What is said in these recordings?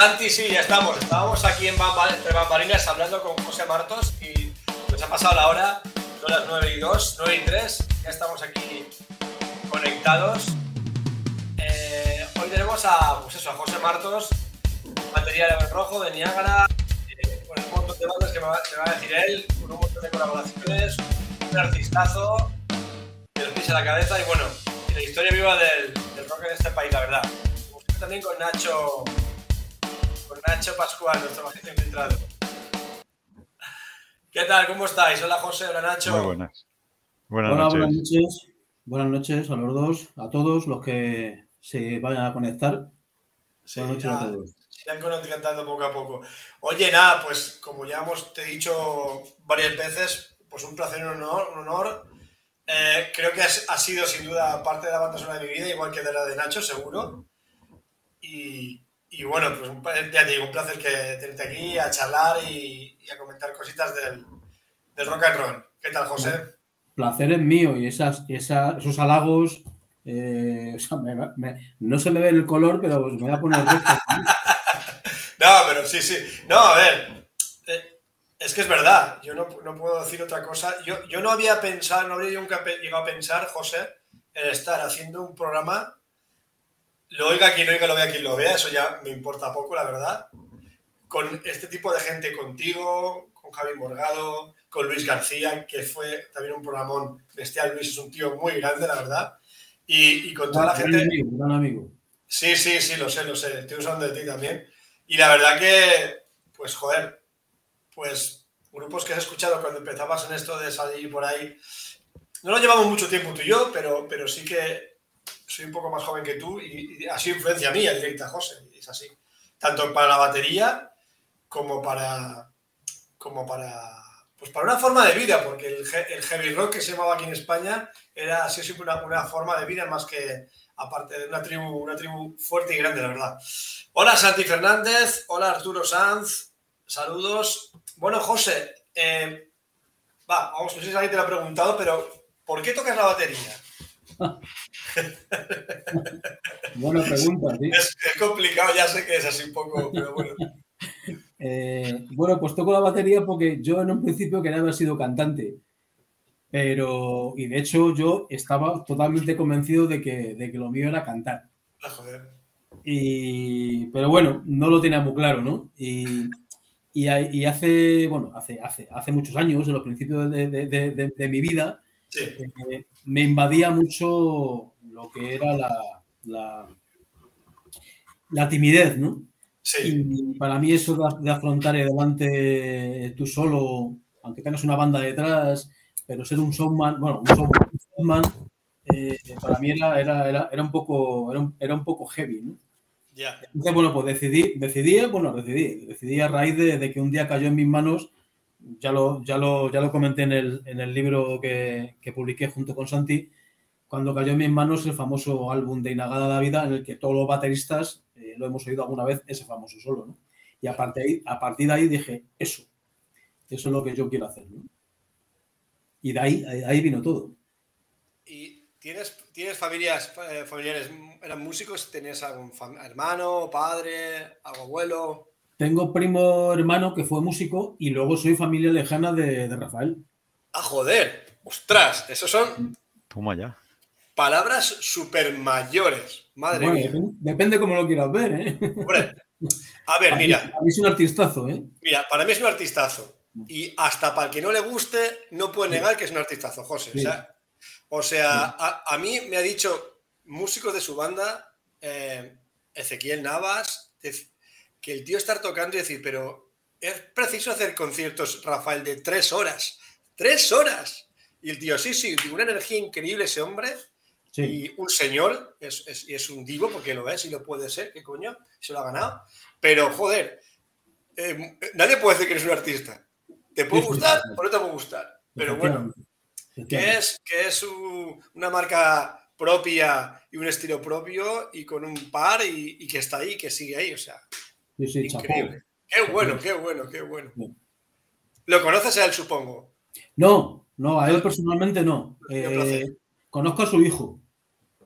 Santi, sí, ya estamos. Estábamos aquí en entre bambalinas hablando con José Martos y nos ha pasado la hora, son las 9 y 2, 9 y 3. Ya estamos aquí conectados. Eh, hoy tenemos a, pues eso, a José Martos, batería de Rojo, de Niágara, eh, un montón de bandas que me va, a decir él, con un montón de colaboraciones, un artistazo, que nos pisa la cabeza y bueno, la historia viva del, del rock en este país, la verdad. También con Nacho, Nacho Pascual, nuestro bajista infiltrado. ¿Qué tal? ¿Cómo estáis? Hola José, hola Nacho. Muy buenas. Buenas Hola, noches. buenas noches. Buenas noches a los dos, a todos los que se vayan a conectar. Sí, buenas noches ya, a todos. se han conectando poco a poco. Oye, nada, pues como ya hemos te he dicho varias veces, pues un placer y un honor. Un honor. Eh, creo que has- ha sido sin duda parte de la banda sonora de mi vida, igual que de la de Nacho, seguro. Y, y bueno, pues un, ya te digo, un placer que tenerte aquí a charlar y, y a comentar cositas del, del rock and roll. ¿Qué tal, José? Placer es mío y esas, esa- esos halagos, eh, o sea, me- me- no se me ve el color, pero pues me voy a poner. No, pero sí, sí. No, a ver. eh, es que es verdad. Yo no, no puedo decir otra cosa. Yo, yo no había pensado, no habría nunca llegado a pensar, José, en estar haciendo un programa. Lo oiga quien lo oiga, lo vea quien lo vea. Eso ya me importa poco, la verdad. Con este tipo de gente contigo, con Javi Morgado, con Luis García, que fue también un programón bestial. Luis es un tío muy grande, la verdad. Y, y con toda la gente. amigo, gran amigo. Sí, sí, sí, lo sé, lo sé. Estoy usando de ti también. Y la verdad que, pues, joder, pues, grupos que has escuchado cuando empezabas en esto de salir por ahí, no lo llevamos mucho tiempo tú y yo, pero, pero sí que soy un poco más joven que tú y, y ha sido influencia mía directa, José, es así. Tanto para la batería como para, como para, pues para una forma de vida, porque el heavy rock que se llamaba aquí en España era así siempre una, una forma de vida más que, aparte de una tribu, una tribu fuerte y grande, la verdad. Hola Santi Fernández, hola Arturo Sanz, saludos. Bueno, José, eh, va, vamos, no sé si alguien te lo ha preguntado, pero ¿por qué tocas la batería? Buena pregunta, sí. Es, es complicado, ya sé que es así un poco, pero bueno. Eh, bueno, pues toco la batería porque yo en un principio quería haber sido cantante. Pero, y de hecho, yo estaba totalmente convencido de que, de que lo mío era cantar. Ah, joder. Y, pero bueno, no lo tenía muy claro, ¿no? Y, y, hace, bueno, hace, hace, hace muchos años, en los principios de, de- de- de- de mi vida, Sí, eh, me invadía mucho lo que era la, la, la timidez, ¿no? sí, Y para mí eso de, afrontar y delante tú solo, aunque tengas una banda detrás, pero ser un showman, bueno, un showman, un showman, eh, para mí era, era, era, era un poco, era un, era un poco heavy, ¿no? ya. Entonces, bueno, pues decidí, decidí, bueno, decidí, decidí a raíz de, de que un día cayó en mis manos, ya lo, ya lo, ya lo comenté en el, en el libro que, que publiqué junto con Santi, cuando cayó en mis manos el famoso álbum de Inagada la Vida, en el que todos los bateristas eh, lo hemos oído alguna vez, ese famoso solo, ¿no? Y a partir, de ahí, a partir de ahí dije, eso, eso es lo que yo quiero hacer, ¿no? Y de ahí, ahí, ahí vino todo. ¿Y tienes, tienes familias, eh, familiares, eran músicos? ¿Tenías algún hermano, padre, algún abuelo? Tengo primo hermano que fue músico y luego soy familia lejana de, de Rafael. ¡Ah, joder! ¡Ostras! Esos son Toma ya. Palabras súper mayores. Madre Bueno, mía. depende, depende cómo lo quieras ver, ¿eh? Hombre, a ver, A mí- mira, A mí es un artistazo, ¿eh? mira, para mí es un artistazo. Y hasta para el que no le guste, no puede negar que es un artistazo, José. O sea, o sea a, a mí me ha dicho músicos de su banda, eh, Ezequiel Navas, que el tío estar tocando y decir, pero es preciso hacer conciertos, Rafael, de tres horas. ¡Tres horas! Y el tío, sí, sí, una energía increíble ese hombre. Sí. Y un señor, es, es- y es un divo, porque lo es y lo puede ser, ¿qué coño? Se lo ha ganado. Pero, joder, eh, nadie puede decir que eres un artista. ¿Te puede gustar o no te puede gustar? Pero bueno, que es, que es un- una marca propia y un estilo propio y con un par y, y que está ahí, que sigue ahí, o sea, Sí, sí, chapó. increíble. Qué bueno, qué bueno, qué bueno. Sí. Lo conoces a él, supongo. No, no, a él personalmente no. Eh. Conozco a su hijo.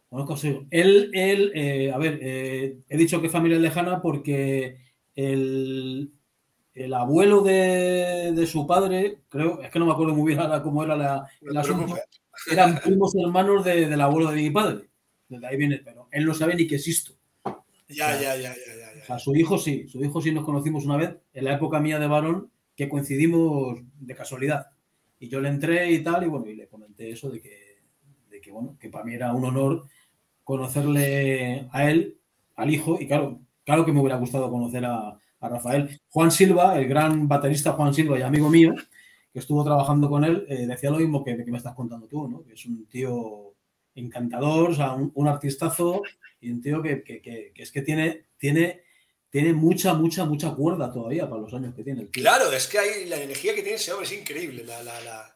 Conozco a su hijo. Él, él eh, a ver, eh, he dicho que familia lejana porque el, el abuelo de, de su padre, creo, es que no me acuerdo muy bien ahora cómo era la, el asunto, eran primos hermanos de- del abuelo de mi padre. Desde ahí viene, pero él no sabe ni que existo. Ya, ya, ya, ya, ya, O sea, su hijo sí, su hijo sí nos conocimos una vez, en la época mía de varón, que coincidimos de casualidad. Y yo le entré y tal, y bueno, y le comenté eso de que, que bueno, que para mí era un honor conocerle a él, al hijo, y claro, claro que me hubiera gustado conocer a, Rafael. Juan Silva, el gran baterista Juan Silva y amigo mío, que estuvo trabajando con él, eh, decía lo mismo que, me estás contando tú, ¿no? Es un tío encantador, o sea, un, artistazo y un tío que, que- que- es que tiene, tiene, tiene mucha, mucha, mucha cuerda todavía para los años que tiene el tío. Claro, es que hay, la energía que tiene ese hombre es increíble. La, la-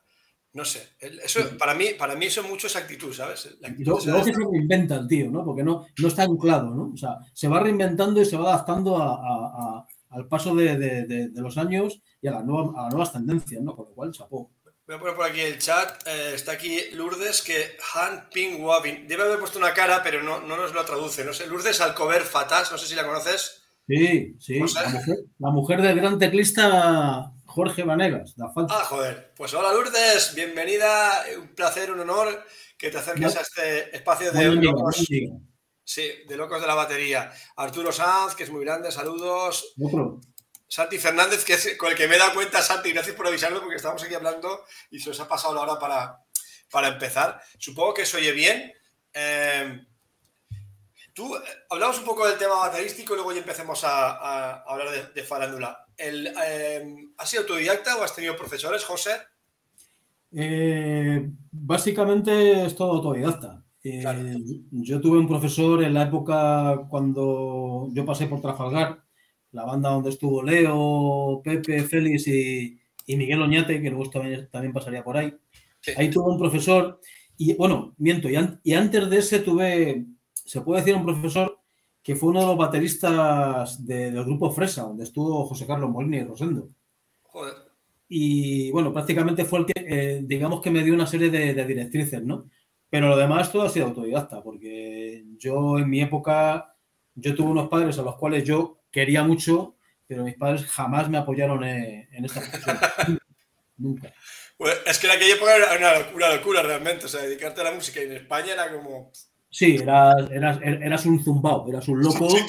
no sé. Eso, para, mí, para mí eso es mucho esa actitud, ¿sabes? La actitud luego, que se reinventa el tío, ¿no? Porque no, no está anclado, ¿no? O sea, se va reinventando y se va adaptando a- a- a- al paso de, de- de- de los años y a, las nuevas- a las nuevas tendencias, ¿no? Con lo cual, chapó. Voy a poner por aquí el chat. eh, está aquí Lourdes, que Han Ping Wabin. Debe haber puesto una cara, pero no, no nos lo traduce. No sé. Lourdes Alcover Fatas, no sé si la conoces. Sí, sí. Sea- La mujer, la mujer del gran teclista Jorge Vanegas, da falta. Ah, joder. Pues hola Lourdes, bienvenida. Un placer, un honor que te acerques a este espacio de locos. Sí, de locos de la batería. Arturo Sanz, que es muy grande, saludos. Otro. Santi Fernández, que es con el que me he dado cuenta, Santi, gracias por avisarme porque estamos aquí hablando y se os ha pasado la hora para, para empezar. Supongo que se oye bien. Eh, tú, eh, hablamos un poco del tema baterístico y luego ya empecemos a, a- a hablar de, de farándula. El, eh, ¿Has sido autodidacta o has tenido profesores, José? Eh, básicamente es todo autodidacta. Eh, Claro. Yo tuve un profesor en la época cuando yo pasé por Trafalgar, la banda donde estuvo Leo, Pepe, Félix y, y Miguel Oñate, que luego también, también pasaría por ahí. Sí. Ahí tuve un profesor, y bueno, miento, y, an- y antes de ese tuve, se puede decir, un profesor que fue uno de los bateristas de- del grupo Fresa, donde estuvo José Carlos Molina y Rosendo. Joder. Y bueno, prácticamente fue el que, eh, digamos que me dio una serie de, de directrices, ¿no? Pero lo demás todo ha sido autodidacta, porque yo en mi época, yo tuve unos padres a los cuales yo quería mucho, pero mis padres jamás me apoyaron en, en esta profesión. Nunca. Pues es que en aquella época era una locura, una locura realmente. O sea, dedicarte a la música y en España era como. Sí, eras, eras, eras un zumbao, eras un loco Sí,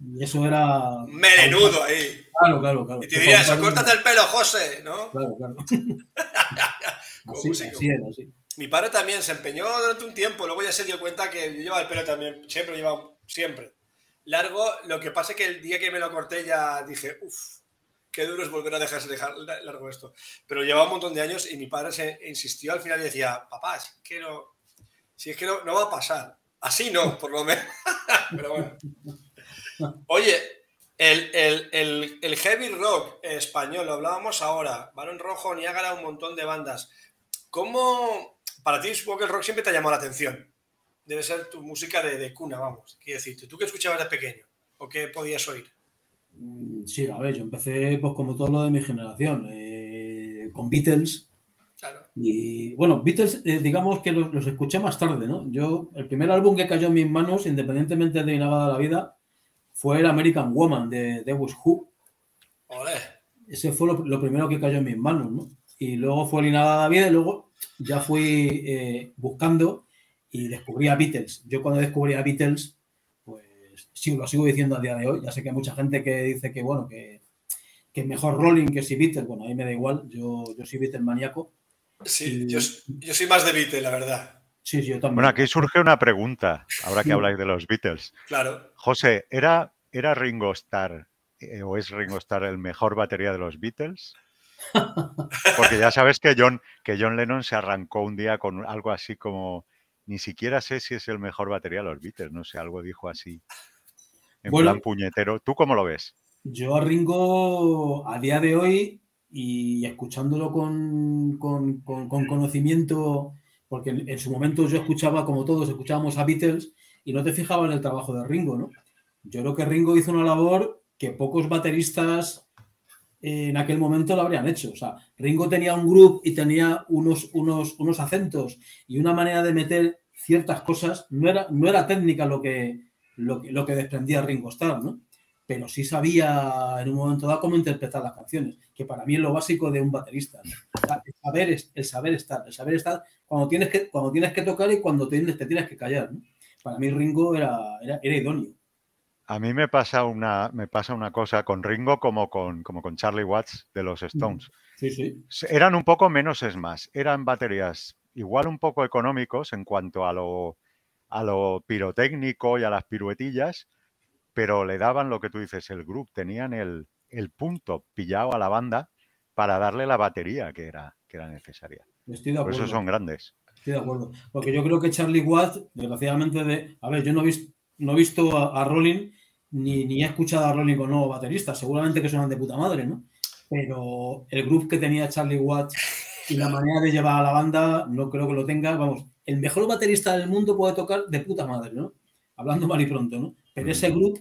y, y eso era... Melenudo ahí. Claro, claro, claro. Y te diría eso, córtate el pelo, José, ¿no? Claro, claro. Así, así era, así. Mi padre también se empeñó durante un tiempo, luego ya se dio cuenta que yo llevaba el pelo también, siempre lo he llevado, siempre. Largo, lo que pasa es que el día que me lo corté ya dije, uff, qué duro es volver a dejarse dejar largo esto. Pero llevaba un montón de años y mi padre se insistió al final y decía, papá, es que no, si es que no, va a pasar. Así no, por lo menos. Pero bueno. Oye, el, el- el- el heavy rock español, lo hablábamos ahora, Barón Rojo, Niágara, un montón de bandas. ¿Cómo, para ti supongo que el rock siempre te ha llamado la atención? Debe ser tu música de, de cuna, vamos. Quiero decirte, ¿tú qué escuchabas de pequeño? ¿O qué podías oír? Mm, Sí, a ver, yo empecé pues como todo lo de mi generación, eh, con Beatles. Y bueno, Beatles, eh, digamos que los, los escuché más tarde, ¿no? Yo, el primer álbum que cayó en mis manos, independientemente de Inavada la Vida, fue el American Woman de Was Who. Ole. Ese fue lo, lo primero que cayó en mis manos, ¿no? Y luego fue el Inavada la Vida y luego ya fui eh, buscando y descubrí a Beatles. Yo cuando descubrí a Beatles, pues sí, lo sigo diciendo a día de hoy. Ya sé que hay mucha gente que dice que, bueno, que, que mejor Rolling que si Beatles. Bueno, a mí me da igual. Yo, yo soy Beatles maníaco. Sí, Y- yo, yo soy más de Beatles, la verdad. Sí, yo también. Bueno, aquí surge una pregunta, ahora que habláis de los Beatles. Claro. José, ¿era, era Ringo Starr eh, o es Ringo Starr el mejor batería de los Beatles? Porque ya sabes que John, que John Lennon se arrancó un día con algo así como, ni siquiera sé si es el mejor batería de los Beatles, no sé, algo dijo así, en Bueno. plan puñetero. ¿Tú cómo lo ves? Yo a Ringo, a día de hoy, y escuchándolo con, con- con- con conocimiento, porque en, su momento yo escuchaba, como todos, escuchábamos a Beatles y no te fijabas en el trabajo de Ringo, ¿no? Yo creo que Ringo hizo una labor que pocos bateristas en aquel momento lo habrían hecho. O sea, Ringo tenía un groove y tenía unos, unos, unos acentos y una manera de meter ciertas cosas. No era, no era técnica lo que, lo, lo que desprendía Ringo Starr, ¿no? Pero sí sabía en un momento dado cómo interpretar las canciones, que para mí es lo básico de un baterista. El, saber, el saber estar, el saber estar cuando tienes que, cuando tienes que tocar y cuando tienes, te tienes que callar. Para mí Ringo era, era, idóneo. A mí me pasa una, me pasa una cosa con Ringo como con, como con Charlie Watts de los Stones. Sí, sí. Eran un poco menos es más. Eran baterías igual un poco económicos en cuanto a lo, a lo pirotécnico y a las piruetillas, pero le daban lo que tú dices, el grupo, tenían el, punto pillado a la banda para darle la batería que era, que era necesaria. Estoy de acuerdo. Por eso son grandes. Estoy de acuerdo. Porque yo creo que Charlie Watt, desgraciadamente, de. A ver, yo no he visto, no he visto a, Rolling ni, ni, he escuchado a Rolling con nuevo baterista. Seguramente que suenan de puta madre, ¿no? Pero el grupo que tenía Charlie Watt y la manera de llevar a la banda, no creo que lo tenga. Vamos, el mejor baterista del mundo puede tocar de puta madre, ¿no? Hablando mal y pronto, ¿no? Pero ese grupo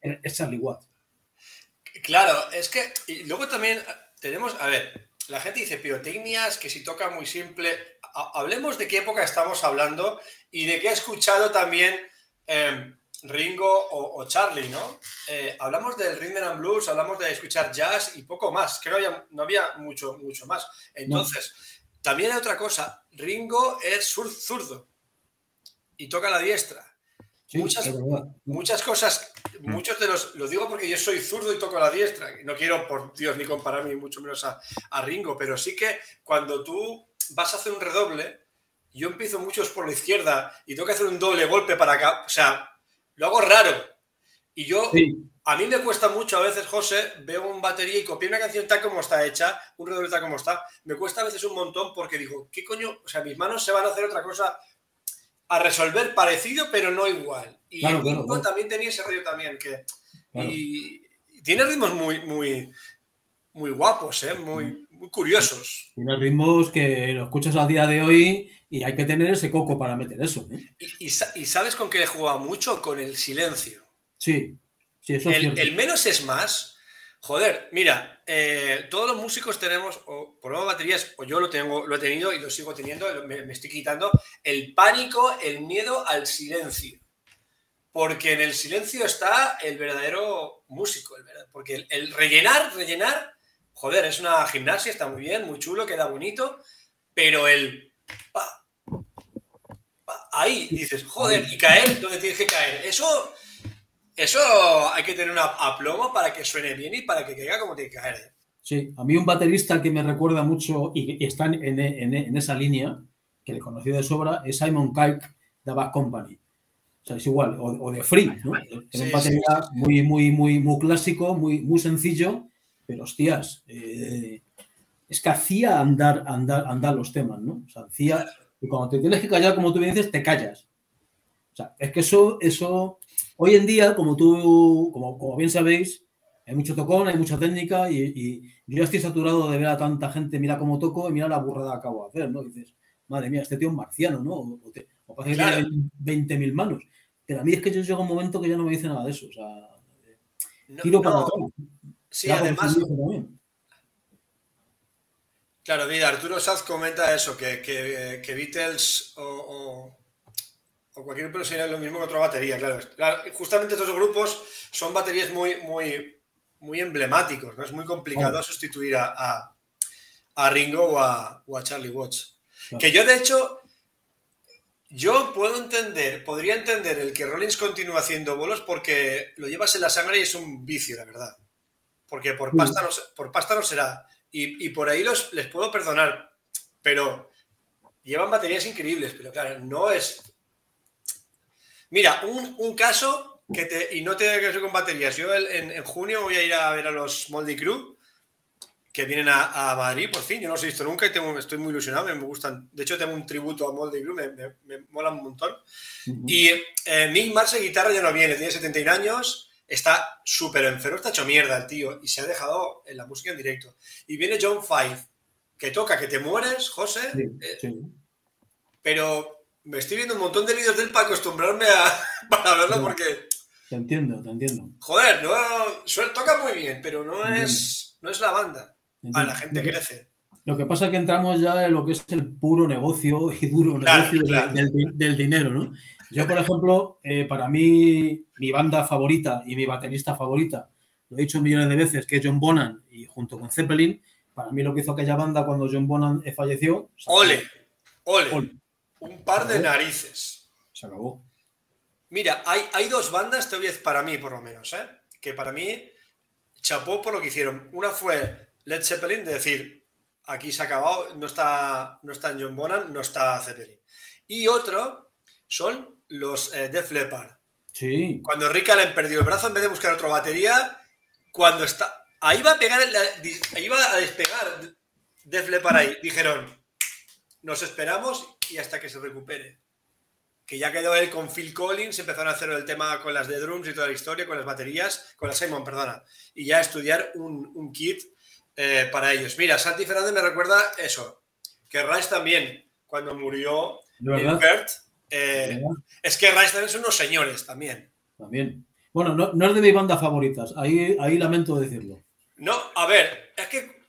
es Charlie Watt. Claro, es que y luego también tenemos, a ver, la gente dice pirotecnias, que si toca muy simple, hablemos de qué época estamos hablando y de qué ha escuchado también em, Ringo o, Charlie, ¿no? Eh, hablamos del rhythm and blues, hablamos de escuchar jazz y poco más, creo que no había mucho, mucho más. Entonces, también hay otra cosa, Ringo es zurdo y toca la diestra muchas, muchas cosas, mm. muchos de los, lo digo porque yo soy zurdo y toco la diestra, no quiero por Dios ni compararme mucho menos a, Ringo, pero sí que cuando tú vas a hacer un redoble, yo empiezo muchos por la izquierda y tengo que hacer un doble golpe para acá, o sea, lo hago raro. Y yo, a mí me cuesta mucho a veces, José, veo un batería y copiar una canción tal como está hecha, un redoble tal como está, me cuesta a veces un montón porque digo, ¿qué coño? O sea, mis manos se van a hacer otra cosa a resolver parecido, pero no igual. Y el también tenía ese rollo también, que y, tiene ritmos muy, muy, muy guapos, ¿eh? muy, muy curiosos. Tiene ritmos que lo escuchas a día de hoy y hay que tener ese coco para meter eso. ¿eh? Y, sabes con qué le juega mucho? Con el silencio. Sí, sí, eso el, el menos es más Joder, mira, eh, todos los músicos tenemos, o por lo baterías, o yo lo tengo, lo he tenido y lo sigo teniendo, me, estoy quitando el pánico, el miedo al silencio. Porque en el silencio está el verdadero músico, el verdadero, porque el, rellenar, rellenar, joder, es una gimnasia, está muy bien, muy chulo, queda bonito, pero el ahí dices, joder, y caer donde tienes que caer. Eso eso hay que tener un aplomo para que suene bien y para que caiga como tiene que caer. ¿eh? Sí, a mí un baterista que me recuerda mucho y está en, esa línea, que le conocí de sobra, es Simon Kike de Bad Company. O sea, es igual, o, de Free, ¿no? Es un batería muy, muy, muy, muy clásico, muy, muy sencillo, pero hostias, eh, es que hacía andar, andar, andar los temas, ¿no? O sea, hacía, y cuando te tienes que callar, como tú bien dices, te callas. O sea, es que eso, eso Hoy en día, como tú, como, bien sabéis, hay mucho tocón, hay mucha técnica y, yo ya estoy saturado de ver a tanta gente, mira cómo toco y mira la burrada que acabo de hacer, ¿no? dices, madre mía, este tío es marciano, ¿no? O, o, parece que tiene 20.000 manos. Pero a mí es que yo llego a un momento que ya no me dice nada de eso. O sea, tiro para atrás. Sí, además. Claro, mira, Arturo Saz comenta eso, que, que, Beatles o o cualquier grupo sería lo mismo que otra batería, claro. Justamente estos grupos son baterías muy, muy, muy emblemáticos, ¿no? Es muy complicado sustituir a, Ringo o a, Charlie Watts. Que yo, de hecho, yo puedo entender, podría entender el que Rollins continúe haciendo bolos porque lo llevas en la sangre y es un vicio, la verdad. Porque por pasta no, por pasta no será. Y, por ahí los, les puedo perdonar. Pero llevan baterías increíbles, pero claro, no es Mira, un, caso que te, y no tiene que con baterías. Yo en, junio voy a ir a ver a los Moldy Crew que vienen a, Madrid, por fin. Yo no los he visto nunca y tengo, estoy muy ilusionado, me, gustan. De hecho, tengo un tributo a Moldy Crew, me, me, mola un montón. Y eh, Nick Marce, guitarra, ya no viene, tiene 71 años, está súper enfermo, está hecho mierda el tío y se ha dejado en la música en directo. Y viene John Five, que toca que te mueres, José, eh, pero me estoy viendo un montón de vídeos de él para acostumbrarme a para verlo porque. Te entiendo, te entiendo. Joder, no, toca muy bien, pero no es, no es la banda. A la gente crece. Lo que pasa es que entramos ya en lo que es el puro negocio y duro Claro, negocio claro. Del, del dinero, ¿no? Yo, por ejemplo, eh, para mí, mi banda favorita y mi baterista favorita, lo he dicho millones de veces, que es John Bonham y junto con Zeppelin, para mí lo que hizo aquella banda cuando John Bonham falleció, ole. Ole. Un par de narices. Se acabó. Mira, hay, hay dos bandas, te voy a decir, para mí por lo menos, ¿eh? que para mí chapó por lo que hicieron. Una fue Led Zeppelin, de decir, aquí se ha acabado, no está, no está John Bonham, no está Zeppelin. Y otro son los eh, Def Leppard. Sí, Cuando Rick Allen perdió el brazo, en vez de buscar otra batería, cuando está. Ahí va a pegar, la- ahí va a despegar Def Leppard ahí. Dijeron, nos esperamos y hasta que se recupere. Que ya quedó él con Phil Collins, empezaron a hacer el tema con las de drums y toda la historia, con las baterías, con la Simon, perdona. Y ya estudiar un, un kit eh, para ellos. Mira, Santi Fernández me recuerda eso, que Rice también, cuando murió. Bert, eh, es que Rice también son unos señores también. También. Bueno, no, no es de mis bandas favoritas, ahí, ahí lamento decirlo. No, a ver, es que.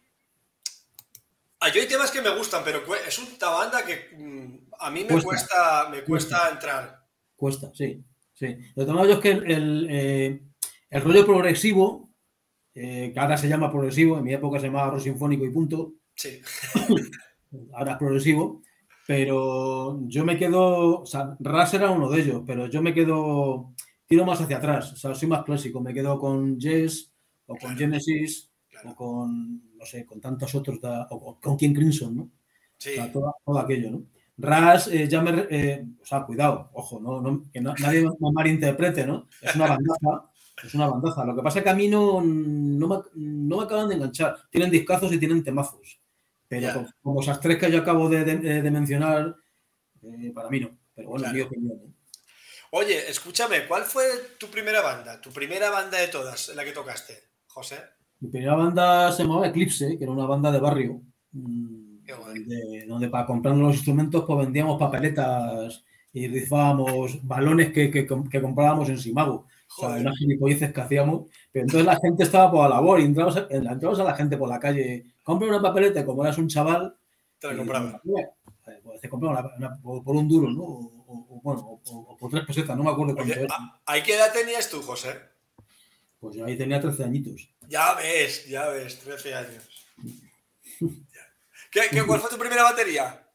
Ah, yo hay temas que me gustan, pero es una banda que mm, a mí me Cuesta. cuesta, me cuesta entrar. Cuesta, sí. sí. Lo que yo es que el, el, eh, el rollo progresivo, eh, que ahora se llama progresivo, en mi época se llamaba rock sinfónico y punto, Sí. ahora es progresivo, pero yo me quedo, o sea, Ras era uno de ellos, pero yo me quedo, tiro más hacia atrás, o sea, soy más clásico, me quedo con Yes o con. Genesis Claro. o con, no sé, con tantos otros, da- o con- King Crimson, ¿no? Sí. O sea, todo, todo aquello, ¿no? Ras, eh, ya me, eh, o sea, cuidado, ojo, no, no- que na- nadie me malinterprete, ¿no? Es una bandaza, es una bandaza. Lo que pasa es que a mí no, no, me, no me acaban de enganchar. Tienen discazos y tienen temazos. Pero Ya. como, esas tres que yo acabo de, de- de mencionar, eh, para mí no. Pero bueno, Claro. mi opinión. ¿eh? Oye, escúchame, ¿cuál fue tu primera banda? Tu primera banda de todas, en la que tocaste, José. Mi primera banda se llamaba Eclipse, que era una banda de barrio. mm, donde, donde para comprar los instrumentos pues vendíamos papeletas y rifábamos balones que, que, que comprábamos en Simago. O sea, unas gilipolleces que hacíamos. Pero entonces la gente estaba por la labor y entrabas, a- entrabas a la gente por la calle. Compra una papeleta como eras un chaval. Te la y- compraba. eh, pues te compraba una- una- por, un duro, ¿no? O, o- o, bueno, o, o por tres pesetas, no me acuerdo cuánto Oye, era. ¿a- ¿a qué edad tenías tú, José? Pues yo ahí tenía 13 añitos. Ya ves, ya ves, 13 años. ¿Qué, qué, cuál fue tu primera batería?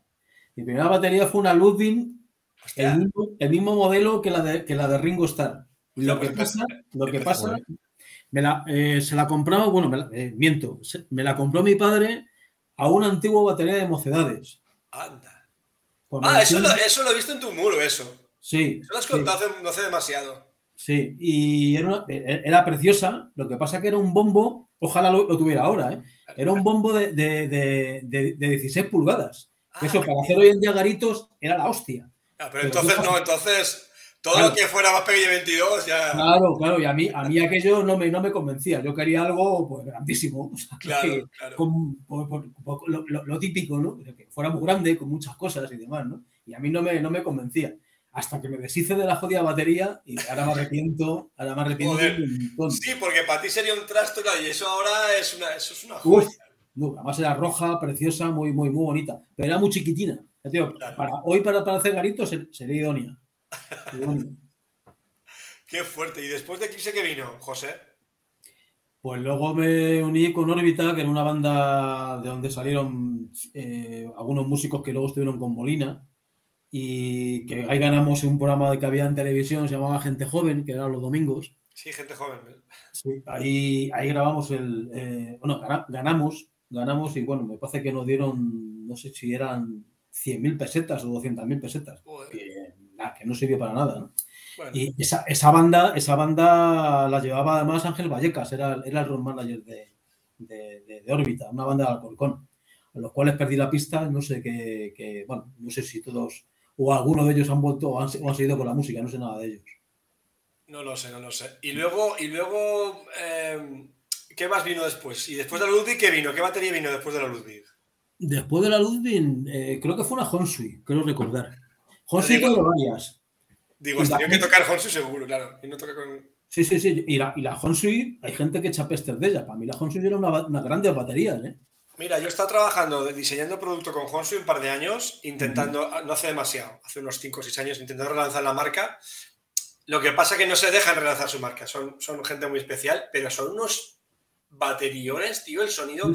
Mi primera batería fue una Ludwig el mismo, el mismo modelo que la de, que la de Ringo Starr. Lo Ya, que pues, pasa, lo que pasa, me la, eh, se la compraba, bueno, me la- eh, miento, se- me la compró mi padre a una antigua batería de mocedades. anda. Por Ah, eso lo, eso lo he visto en tu muro, eso. Sí, Eso lo has sí, contado hace- no hace demasiado. Sí, y era, una- eh, era preciosa, lo que pasa que era un bombo, ojalá lo, lo tuviera ahora, ¿eh? era un bombo de, de, de- de- de 16 pulgadas. Ah, Eso, para hacer hoy en día garitos, era la hostia. Ah, pero Pero entonces no, entonces todo Claro. lo que fuera más pequeño de 22 ya. Claro, claro, y a mí, a mí aquello no me, no me convencía. Yo quería algo pues, grandísimo. o sea, que- Claro, claro. con- por- por- por- lo, lo- lo típico, ¿no? Que fuera muy grande, con muchas cosas y demás, ¿no? Y a mí no me, no me convencía. Hasta que me deshice de la jodida batería y ahora me arrepiento, ahora me arrepiento. Sí, porque para ti sería un trasto claro, y eso ahora es una, eso es una joya. No, además era roja, preciosa, muy, muy, muy bonita. Pero era muy chiquitina. Claro. para, hoy para, para hacer garitos sería idónea. Idónea. Qué fuerte. ¿Y después de Eclipse qué vino, José? Pues luego me uní con Órbita, que era una banda de donde salieron eh, algunos músicos que luego estuvieron con Molina. Y que ahí ganamos un programa que había en televisión, se llamaba Gente Joven, que era los domingos. Sí, gente joven. Sí, ahí, ahí grabamos el. eh, bueno, gana- ganamos, ganamos y bueno, me parece que nos dieron, no sé si eran 100.000 pesetas o 200.000 pesetas. Que, no sirvió para nada, ¿no? Bueno, Y esa, esa banda, esa banda la llevaba además Ángel Vallecas, era, era el road manager de, de, de- de Órbita, una banda de Alcorcón, a los cuales perdí la pista, no sé qué, qué- bueno, no sé si todos o algunos de ellos han vuelto o han, o han seguido con la música, no sé nada de ellos. no lo sé, no lo sé. Y luego, y luego eh, ¿qué más vino después? ¿Y después de la Ludwig qué vino? ¿Qué batería vino después de la Ludwig? Después de la Ludwig, eh, creo que fue una Honsui, creo recordar. Honsui digo- tuvo varias. Digo, tenido que tocar Honsu seguro, claro. Y no toca con. Sí, sí, sí. Y la, y la Honsui, hay gente que echa pestes de ella. Para mí la Honsui era una, una grandes baterías, ¿eh? Mira, yo he estado trabajando, diseñando producto con Honsu un par de años, intentando, no hace demasiado, hace unos 5 o 6 años, intentando relanzar la marca. Lo que pasa es que no se dejan relanzar su marca, son, son gente muy especial, pero son unos bateriones, tío, el sonido.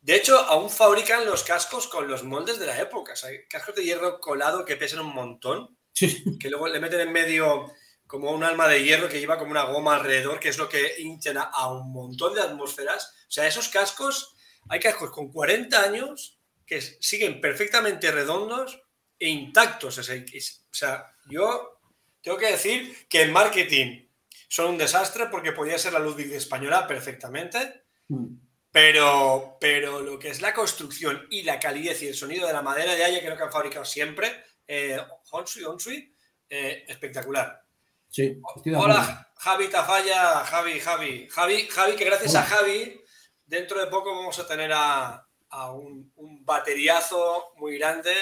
De hecho, aún fabrican los cascos con los moldes de la época. O sea, cascos de hierro colado que pesan un montón, que luego le meten en medio como un alma de hierro que lleva como una goma alrededor, que es lo que hincha a un montón de atmósferas. O sea, esos cascos, hay cascos con 40 años que siguen perfectamente redondos e intactos. O sea, yo tengo que decir que en marketing son un desastre porque podría ser la Ludwig española perfectamente. Mm. Pero, pero lo que es la construcción y la calidez y el sonido de la madera de Haya, que lo que han fabricado siempre, eh, Honsui, Honsui, eh, espectacular. Sí, Hola, Javi Tafalla, Javi, Javi, Javi, Javi, que gracias a Javi, dentro de poco vamos a tener a, un, bateriazo muy grande,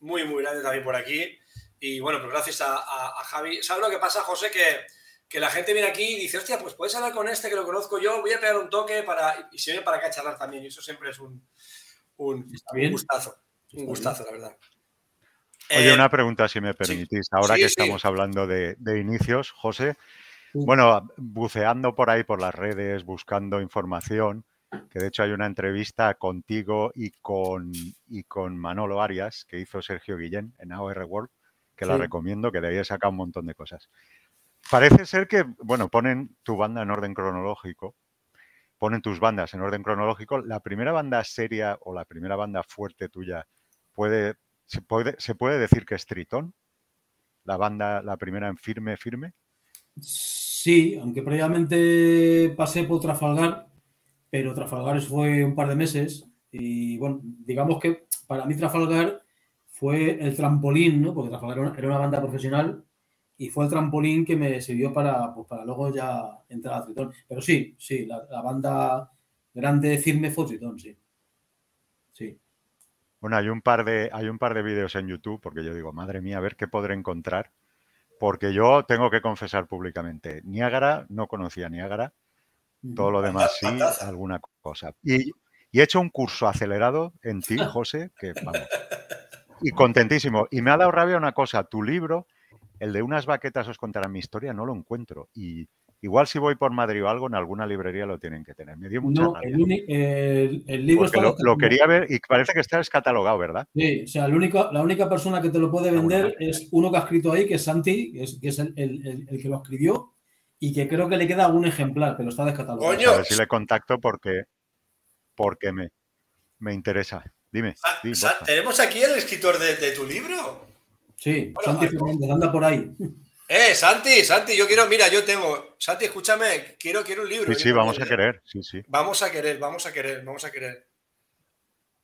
muy, muy grande también por aquí. Y bueno, pues gracias a, a Javi. ¿Sabes lo que pasa, José? Que que la gente viene aquí y dice, hostia, pues puedes hablar con este que lo conozco yo, voy a pegar un toque para. Y se viene para acá a charlar también. Y eso siempre es un, un, gustazo. Un gustazo, la verdad. Oye, eh, una pregunta, si me permitís. Ahora que estamos hablando de, inicios, José. Bueno, buceando por ahí por las redes, buscando información, que de hecho hay una entrevista contigo y con, y con Manolo Arias que hizo Sergio Guillén en AOR World, que la recomiendo, que de ahí he sacado un montón de cosas. Parece ser que, bueno, ponen tu banda en orden cronológico, ponen tus bandas en orden cronológico. La primera banda seria o la primera banda fuerte tuya puede, se puede, se puede decir que es Tritón, la banda, la primera en firme, firme. Sí, aunque previamente pasé por Trafalgar, pero Trafalgar fue un par de meses y bueno, digamos que para mí Trafalgar fue el trampolín, ¿no? Porque Trafalgar era una banda profesional y fue el trampolín que me sirvió para, pues, para luego ya entrar a Tritón. Pero sí, sí, la, banda grande firme fue Tritón, sí. Sí. Bueno, hay un par de, hay un par de vídeos en YouTube, porque yo digo, madre mía, a ver qué podré encontrar. Porque yo tengo que confesar públicamente, Niágara, no conocía Niágara, todo lo demás sí, alguna cosa. Y, y, he hecho un curso acelerado en ti, José, que vamos. Y contentísimo. Y me ha dado rabia una cosa, tu libro el de unas baquetas os contarán mi historia, no lo encuentro. Y igual si voy por Madrid o algo, en alguna librería lo tienen que tener. Me dio mucha no, el, libro está lo, quería ver y parece que está descatalogado, ¿verdad? Sí, o sea, la única persona que te lo puede vender es uno que ha escrito ahí, que es Santi, que es, el, que lo escribió y que creo que le queda algún ejemplar, pero está descatalogado. A ver si le contacto porque, porque me, me interesa. Dime. ¿Tenemos aquí el escritor de tu libro? Sí, Santi Fernández, anda por ahí. Eh, Santi, Santi, yo quiero, mira, yo tengo, Santi, escúchame, quiero, quiero un libro. Sí, sí, vamos a querer, sí, sí. Vamos a querer, vamos a querer, vamos a querer.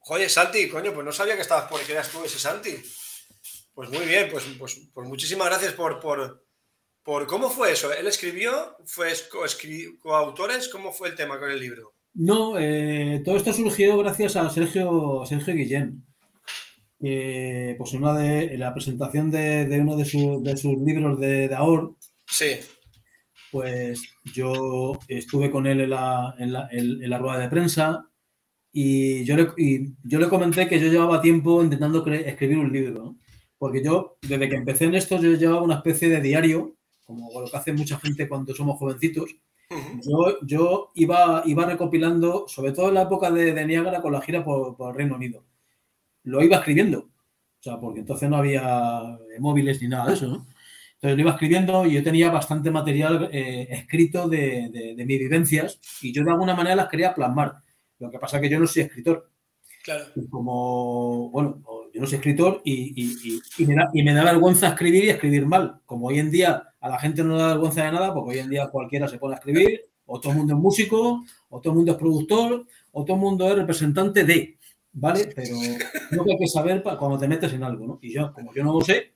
Oye, Santi, coño, pues no sabía que estabas por aquí, eras tú ese Santi. Pues muy bien, pues, pues, pues muchísimas gracias por, por, por, ¿Cómo fue eso? ¿Él escribió? ¿Fue coautores? ¿Cómo fue el tema con el libro? No, eh, todo esto surgió gracias a Sergio, Sergio Guillén pues una de la presentación de, uno de, sus libros de, de Ahor, sí. pues yo estuve con él en la, en la, rueda de prensa y yo, le, yo le comenté que yo llevaba tiempo intentando escribir un libro, porque yo, desde que empecé en esto, yo llevaba una especie de diario, como lo que hace mucha gente cuando somos jovencitos. Yo, yo iba, iba recopilando, sobre todo en la época de, de Niágara, con la gira por, por el Reino Unido lo iba escribiendo. O sea, porque entonces no había móviles ni nada de eso, ¿no? Entonces lo iba escribiendo y yo tenía bastante material eh, escrito de, mis vivencias y yo de alguna manera las quería plasmar. Lo que pasa es que yo no soy escritor. Claro. como, bueno, yo no soy escritor y, me da, vergüenza escribir y escribir mal. Como hoy en día a la gente no da vergüenza de nada, porque hoy en día cualquiera se pone a escribir, o todo el mundo es músico, o todo el mundo es productor, o todo el mundo es representante de. ¿Vale? Pero lo que hay que saber cuando te metes en algo, ¿no? Y yo, como yo no lo sé,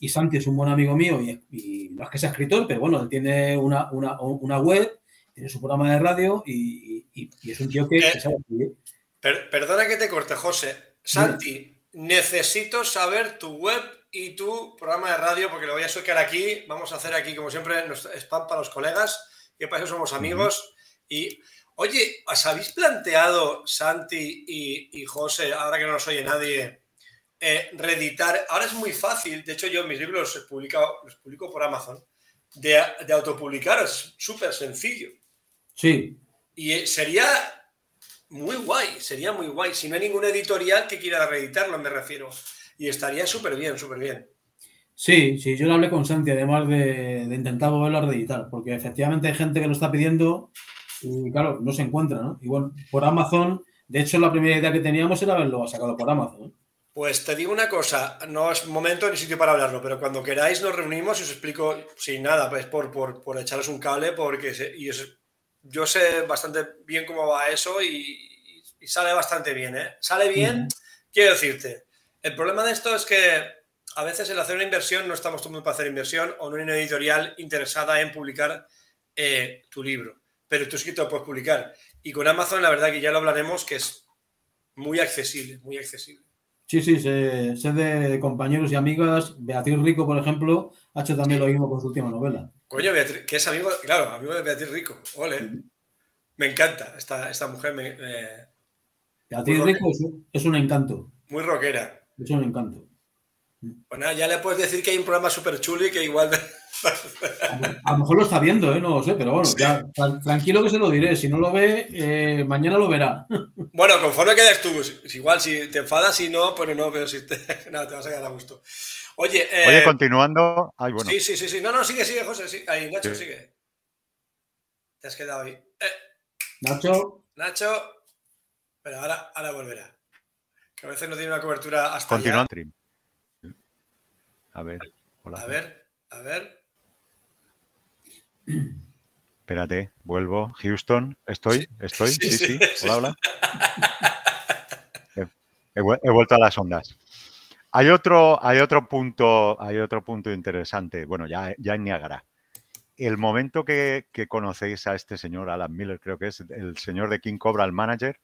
y Santi es un buen amigo mío y, no es que sea escritor, pero bueno, él tiene una, web, tiene su programa de radio y, es un tío que, eh, sabe perdona que te corte, José. Santi, necesito saber tu web y tu programa de radio porque lo voy a sacar aquí. Vamos a hacer aquí, como siempre, spam para los colegas, que para eso somos amigos. Y Oye, ¿os habéis planteado, Santi y, José, ahora que no nos oye nadie, eh, reeditar? Ahora es muy fácil, de hecho yo mis libros los publico, los publico por Amazon, de, de autopublicar, es súper sencillo. Sí. Y eh, sería muy guay, sería muy guay. Si no hay ninguna editorial que quiera reeditarlo, me refiero. Y estaría súper bien, súper bien. Sí, sí, yo lo hablé con Santi, además de, de intentar volverlo a reeditar, porque efectivamente hay gente que lo está pidiendo y claro, no se encuentra, ¿no? Y bueno, por Amazon, de hecho la primera idea que teníamos era haberlo sacado por Amazon. Pues te digo una cosa, no es momento ni sitio para hablarlo, pero cuando queráis nos reunimos y os explico sin nada, pues por, por, por echaros un cable, porque yo sé bastante bien cómo va eso y, sale bastante bien, ¿eh? Sale bien, quiero decirte. El problema de esto es que a veces el hacer una inversión no estamos todos para hacer inversión o no hay una editorial interesada en publicar eh, tu libro pero tú sí que te lo puedes publicar. Y con Amazon, la verdad que ya lo hablaremos, que es muy accesible, muy accesible. Sí, sí, sé, de compañeros y amigas. Beatriz Rico, por ejemplo, ha hecho también lo mismo con su última novela. Coño, Beatriz, que es amigo, claro, amigo de Beatriz Rico. Ole. Me encanta esta, esta mujer. Me, Beatriz Rico es un, encanto. Muy rockera. Es un encanto. Bueno, ya le puedes decir que hay un programa súper chulo y que igual a lo mejor lo está viendo, ¿eh? no lo sé, pero bueno, ya, tranquilo que se lo diré. Si no lo ve, eh, mañana lo verá. Bueno, conforme quedes tú, igual si te enfadas, si no, pues no, pero si te, nada, te vas a quedar a gusto. Oye, eh, Oye continuando. Sí, sí, sí, sí. No, no, sigue, sigue, José. Sí. Ahí, Nacho, sigue. Te has quedado ahí. Nacho. Nacho. Pero ahora, ahora volverá. Que a veces no tiene una cobertura hasta Continuando. A ver. Hola. A ver, a ver. Espérate, vuelvo. Houston, ¿estoy? ¿Estoy? Sí, sí. Hola, hola. He, vuelto a las ondas. Hay otro, hay otro punto, hay otro punto interesante. Bueno, ya, ya en Niagara. El momento que, conocéis a este señor, Alan Miller, creo que es el señor de King Cobra, el manager,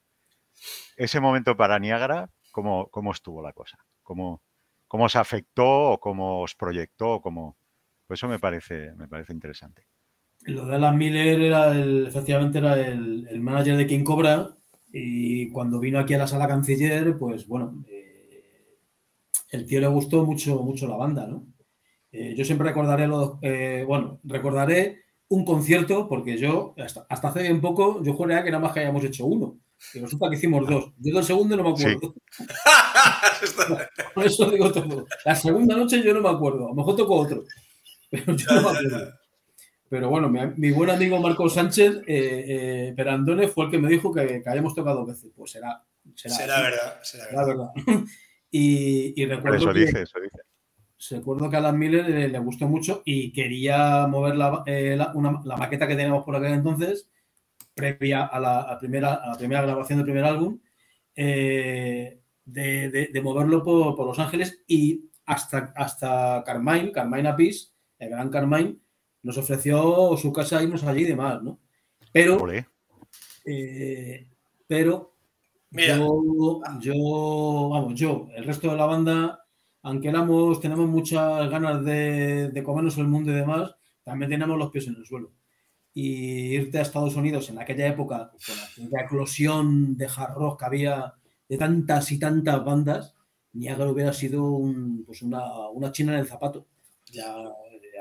ese momento para Niagara, ¿cómo, cómo estuvo la cosa? ¿Cómo, ¿Cómo os afectó o cómo os proyectó? Cómo... Pues eso me parece, me parece interesante. Lo de Alan Miller era el, efectivamente era el, manager de King Cobra y cuando vino aquí a la sala canciller, pues bueno, eh, el tío le gustó mucho, mucho la banda, ¿no? Eh, yo siempre recordaré los, eh, bueno, recordaré un concierto porque yo hasta, hace bien poco yo juraría que nada más que hayamos hecho uno. Y resulta que hicimos dos. Yo del segundo no me acuerdo. Por eso digo todo. La segunda noche yo no me acuerdo. A lo mejor tocó otro. Pero yo no me acuerdo. Pero bueno, mi, buen amigo Marco Sánchez eh, eh, Perandone fue el que me dijo que, que habíamos tocado dos veces. Pues será. Será, verdad. Será verdad. y, recuerdo. Eso dice, eso dice. Recuerdo que a Alan Miller le, gustó mucho y quería mover eh, la, maqueta que teníamos por aquel entonces, previa a la, primera, a la primera grabación del primer álbum, de, moverlo por, Los Ángeles y hasta, hasta Carmine, Carmine Apis, el gran Carmine, nos ofreció su casa irnos allí y demás, ¿no? Pero, eh, pero Yo, yo, vamos, yo, el resto de la banda, aunque éramos, tenemos muchas ganas de, de comernos el mundo y demás, también tenemos los pies en el suelo. Y irte a Estados Unidos en aquella época, con la eclosión de hard rock que había de tantas y tantas bandas, Niagara hubiera sido un, pues una, una china en el zapato. Ya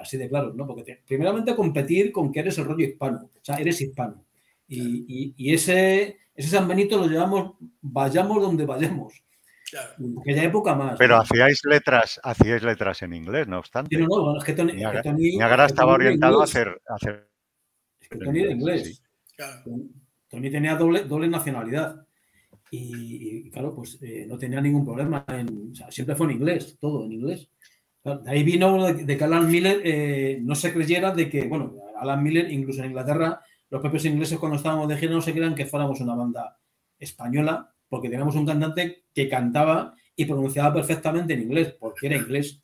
así de claro, ¿no? Porque primeramente competir con que eres el rollo hispano, o sea, eres hispano. Y, ese, ese San Benito lo llevamos, vayamos donde vayamos. Claro. En aquella época más. Pero hacíais letras, hacíais letras en inglés, no obstante. no, no, es que Tony, Niagara, estaba orientado a hacer, hacer. Es que Tony era inglés. Tony tenía doble, doble nacionalidad. Y, claro, pues eh, no tenía ningún problema. En, o sea, siempre fue en inglés, todo en inglés. De ahí vino de que Alan Miller eh, no se creyera de que, bueno, Alan Miller, incluso en Inglaterra, los propios ingleses cuando estábamos de gira no se creían que fuéramos una banda española, porque teníamos un cantante que cantaba y pronunciaba perfectamente en inglés, porque era inglés.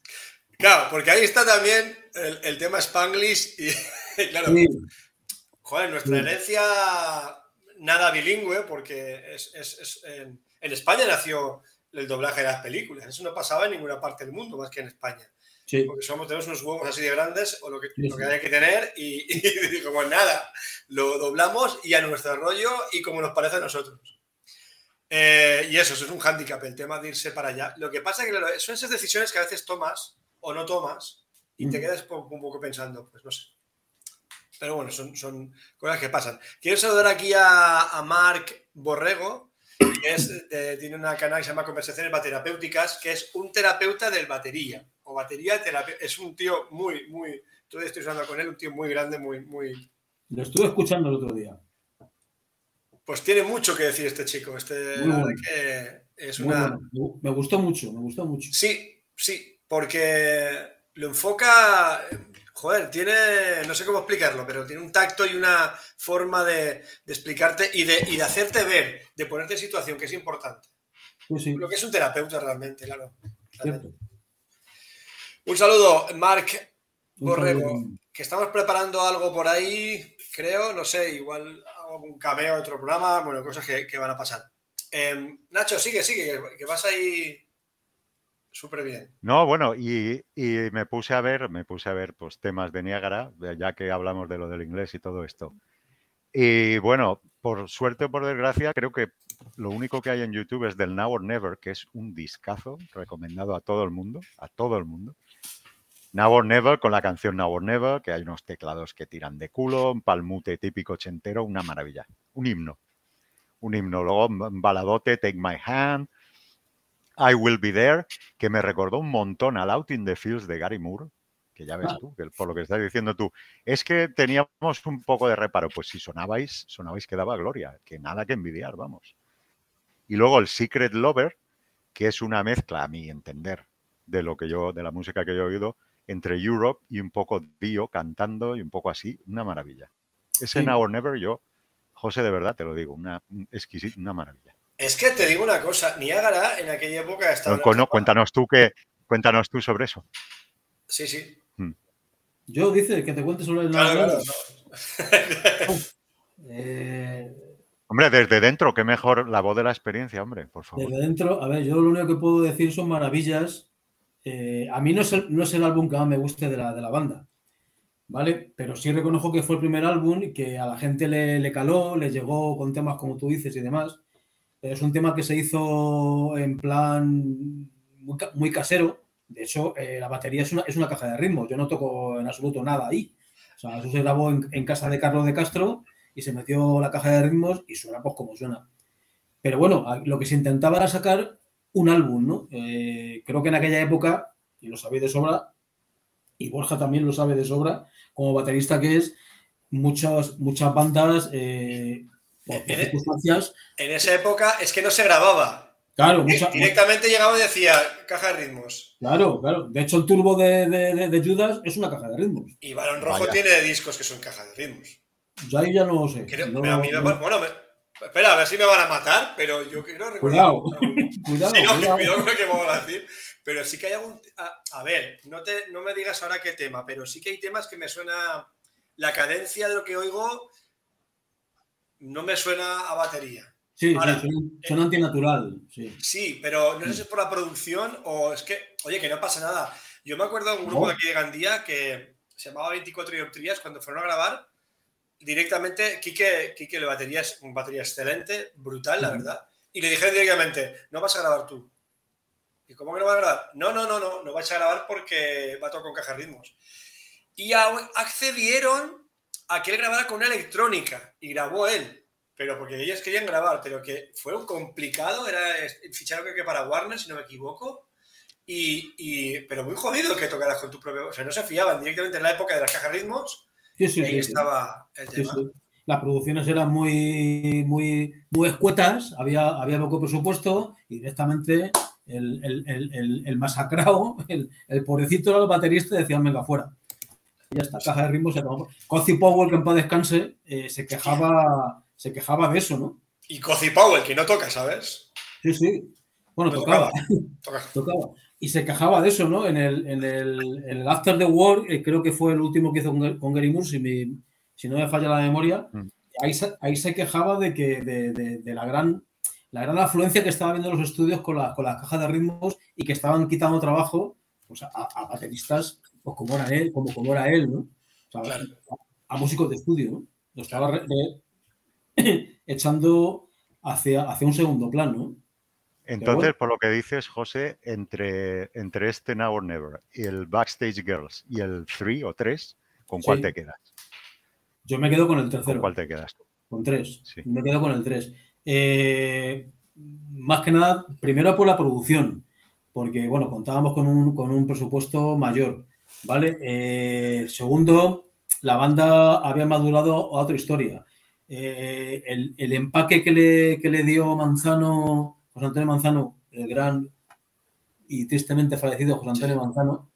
Claro, porque ahí está también el, tema Spanglish y, claro, joder, nuestra herencia nada bilingüe, porque es, en España nació el doblaje de las películas. Eso no pasaba en ninguna parte del mundo más que en España. Sí. porque somos, tenemos unos huevos así de grandes, o lo que, Sí, lo que sí. hay que tener, y, y como nada, lo doblamos y a nuestro rollo y como nos parece a nosotros. Eh, y eso, eso es un hándicap, el tema de irse para allá. Lo que pasa es que son esas decisiones que a veces tomas o no tomas y te Mm. quedas un poco pensando, pues no sé. Pero bueno, son, son cosas que pasan. Quiero saludar aquí a, a Marc Borrego, que es de- tiene una canal que se llama Conversaciones Baterapéuticas, que es un terapeuta del batería, o batería terapéutica. Es un tío muy, muy, todavía estoy usando con él, un tío muy grande, muy, muy... Lo estuve escuchando el otro día. Pues tiene mucho que decir este chico, este, bueno. que es una... bueno. Me gustó mucho, me gustó mucho. Sí, sí, porque lo enfoca, joder, tiene, no sé cómo explicarlo, pero tiene un tacto y una forma de, de explicarte y de, y de hacerte ver, de ponerte en situación, que es importante. Sí, sí, Lo que es un terapeuta realmente, claro. Un saludo, Marc Borrego, que estamos preparando algo por ahí, creo, no sé, igual algún cameo en otro programa, bueno, cosas que, que van a pasar. Em, Nacho, sigue, sigue, que, que vas ahí súper bien. No, bueno, y, y me puse a ver, me puse a ver pues temas de Niágara, ya que hablamos de lo del inglés y todo esto. Y bueno, por suerte o por desgracia, creo que lo único que hay en YouTube es del Now or Never, que es un discazo recomendado a todo el mundo, a todo el mundo. Now or Never con la canción Now or Never, que hay unos teclados que tiran de culo, un palmute típico ochentero, una maravilla, un himno. Un himno, luego un baladote, Take My Hand, I Will Be There, que me recordó un montón al Out in the Fields de Gary Moore, que ya ves Ah. tú, que por lo que estás diciendo tú, es que teníamos un poco de reparo, pues si sonabais, sonabais que daba gloria, que nada que envidiar, vamos. Y luego el Secret Lover, que es una mezcla, a mi entender, de lo que yo, de la música que yo he oído, entre Europe y un poco Dio cantando y un poco así, una maravilla. Ese Sí. Now or Never, yo, José, de verdad te lo digo, una exquisita, una maravilla. Es que te digo una cosa, Niágara en aquella época estaba... No, no, cuéntanos tú que, cuéntanos tú sobre eso. Sí, sí. Yo dice que te cuente sobre el Claro, Navarro. claro. Eh, Hombre, desde dentro, qué mejor la voz de la experiencia, hombre, por favor. desde dentro, a ver, yo lo único que puedo decir son maravillas. Eh, a mí no es, el, no es el álbum que más me guste de la, de la banda, ¿vale? Pero sí reconozco que fue el primer álbum y que a la gente le, le caló, le llegó con temas como tú dices y demás. Es un tema que se hizo en plan muy, muy casero. De hecho, eh, la batería es una, es una caja de ritmos. Yo no toco en absoluto nada ahí. O sea, eso se grabó en, casa de Carlos de Castro y se metió la caja de ritmos y suena pues como suena. Pero bueno, lo que se intentaba era sacar un álbum, ¿no? Eh, creo que en aquella época, y lo sabéis de sobra, y Borja también lo sabe de sobra, como baterista que es, muchas, muchas bandas, eh, por por Eh, eh. circunstancias, En esa época es que no se grababa. claro, mucha- Directamente llegaba y decía caja de ritmos. claro, claro. De hecho, el turbo de, de- de- de Judas es una caja de ritmos. Y Barón Rojo Vaya. tiene discos que son caja de ritmos. Yo ahí ya no lo sé. Creo- No- a mí me- no- bueno, me- espera, a ver si me van a matar, pero yo quiero recordar. Cuidado, cuidado, Sí, cuidado. cuidado con lo que vamos a decir. Pero sí que hay algún. A, a ver, no, te, no me digas ahora qué tema, pero sí que hay temas que me suena. La cadencia de lo que oigo no me suena a batería. Sí, Ahora, sí, suena, suena antinatural. Sí. Sí, pero no sé si es por la producción o es que, oye, que no pasa nada. Yo me acuerdo de un grupo No. de aquí de Gandía que se llamaba 24 dioptrías cuando fueron a grabar. Directamente, Quique, Quique, la batería es una batería excelente, brutal, la verdad. Y le dijeron directamente, no vas a grabar tú. ¿Y cómo que no vas a grabar? No, no, no, no, no vais a grabar porque va todo con caja ritmos. Y accedieron a que él grabara con una electrónica y grabó él pero porque ellos querían grabar, pero que fue un complicado, era ficharon creo que para Warner, si no me equivoco, y, y- pero muy jodido que tocaras con tu propio, o sea, no se fiaban directamente en la época de las cajas ritmos, Sí, sí, y ahí sí, estaba el tema. Las producciones eran muy, muy, muy escuetas, había, había poco presupuesto y directamente el, el, el, el- masacrado, el, el pobrecito era el baterista y decían, venga, fuera. Y ya está, caja de ritmo se acabó. Cozy Powell, que en paz descanse, eh, se, quejaba, se quejaba de eso, ¿no? Y Cozy Powell, que no toca, ¿sabes? Sí, sí. Bueno, No tocaba, Toca. tocaba. Y se quejaba de eso, ¿no? En el, en el, en el After the War, eh, creo que fue el último que hizo con, con Gary Moore, si, mi- si no me falla la memoria, Mm. ahí se, ahí se quejaba de que de, de- de la gran la gran afluencia que estaba viendo los estudios con, la- con las cajas de ritmos y que estaban quitando trabajo pues, a, bateristas pues, como era él, como, como era él, ¿no? a, músicos de estudio, ¿no? Lo estaba echando hacia, hacia un segundo plano. Entonces, por lo que dices, José, entre, entre este Now or Never y el Backstage Girls y el 3 o 3, ¿con cuál te quedas? Yo me quedo con el tercero. ¿Con cuál te quedas tú? Con 3. Me quedo con el 3. Eh, más que nada, primero por la producción, porque, bueno, contábamos con un, con un presupuesto mayor, ¿vale? Eh, segundo, la banda había madurado a otra historia. Eh, el, el, empaque que le, que le dio Manzano José Antonio Manzano, el gran y tristemente fallecido José Antonio Manzano,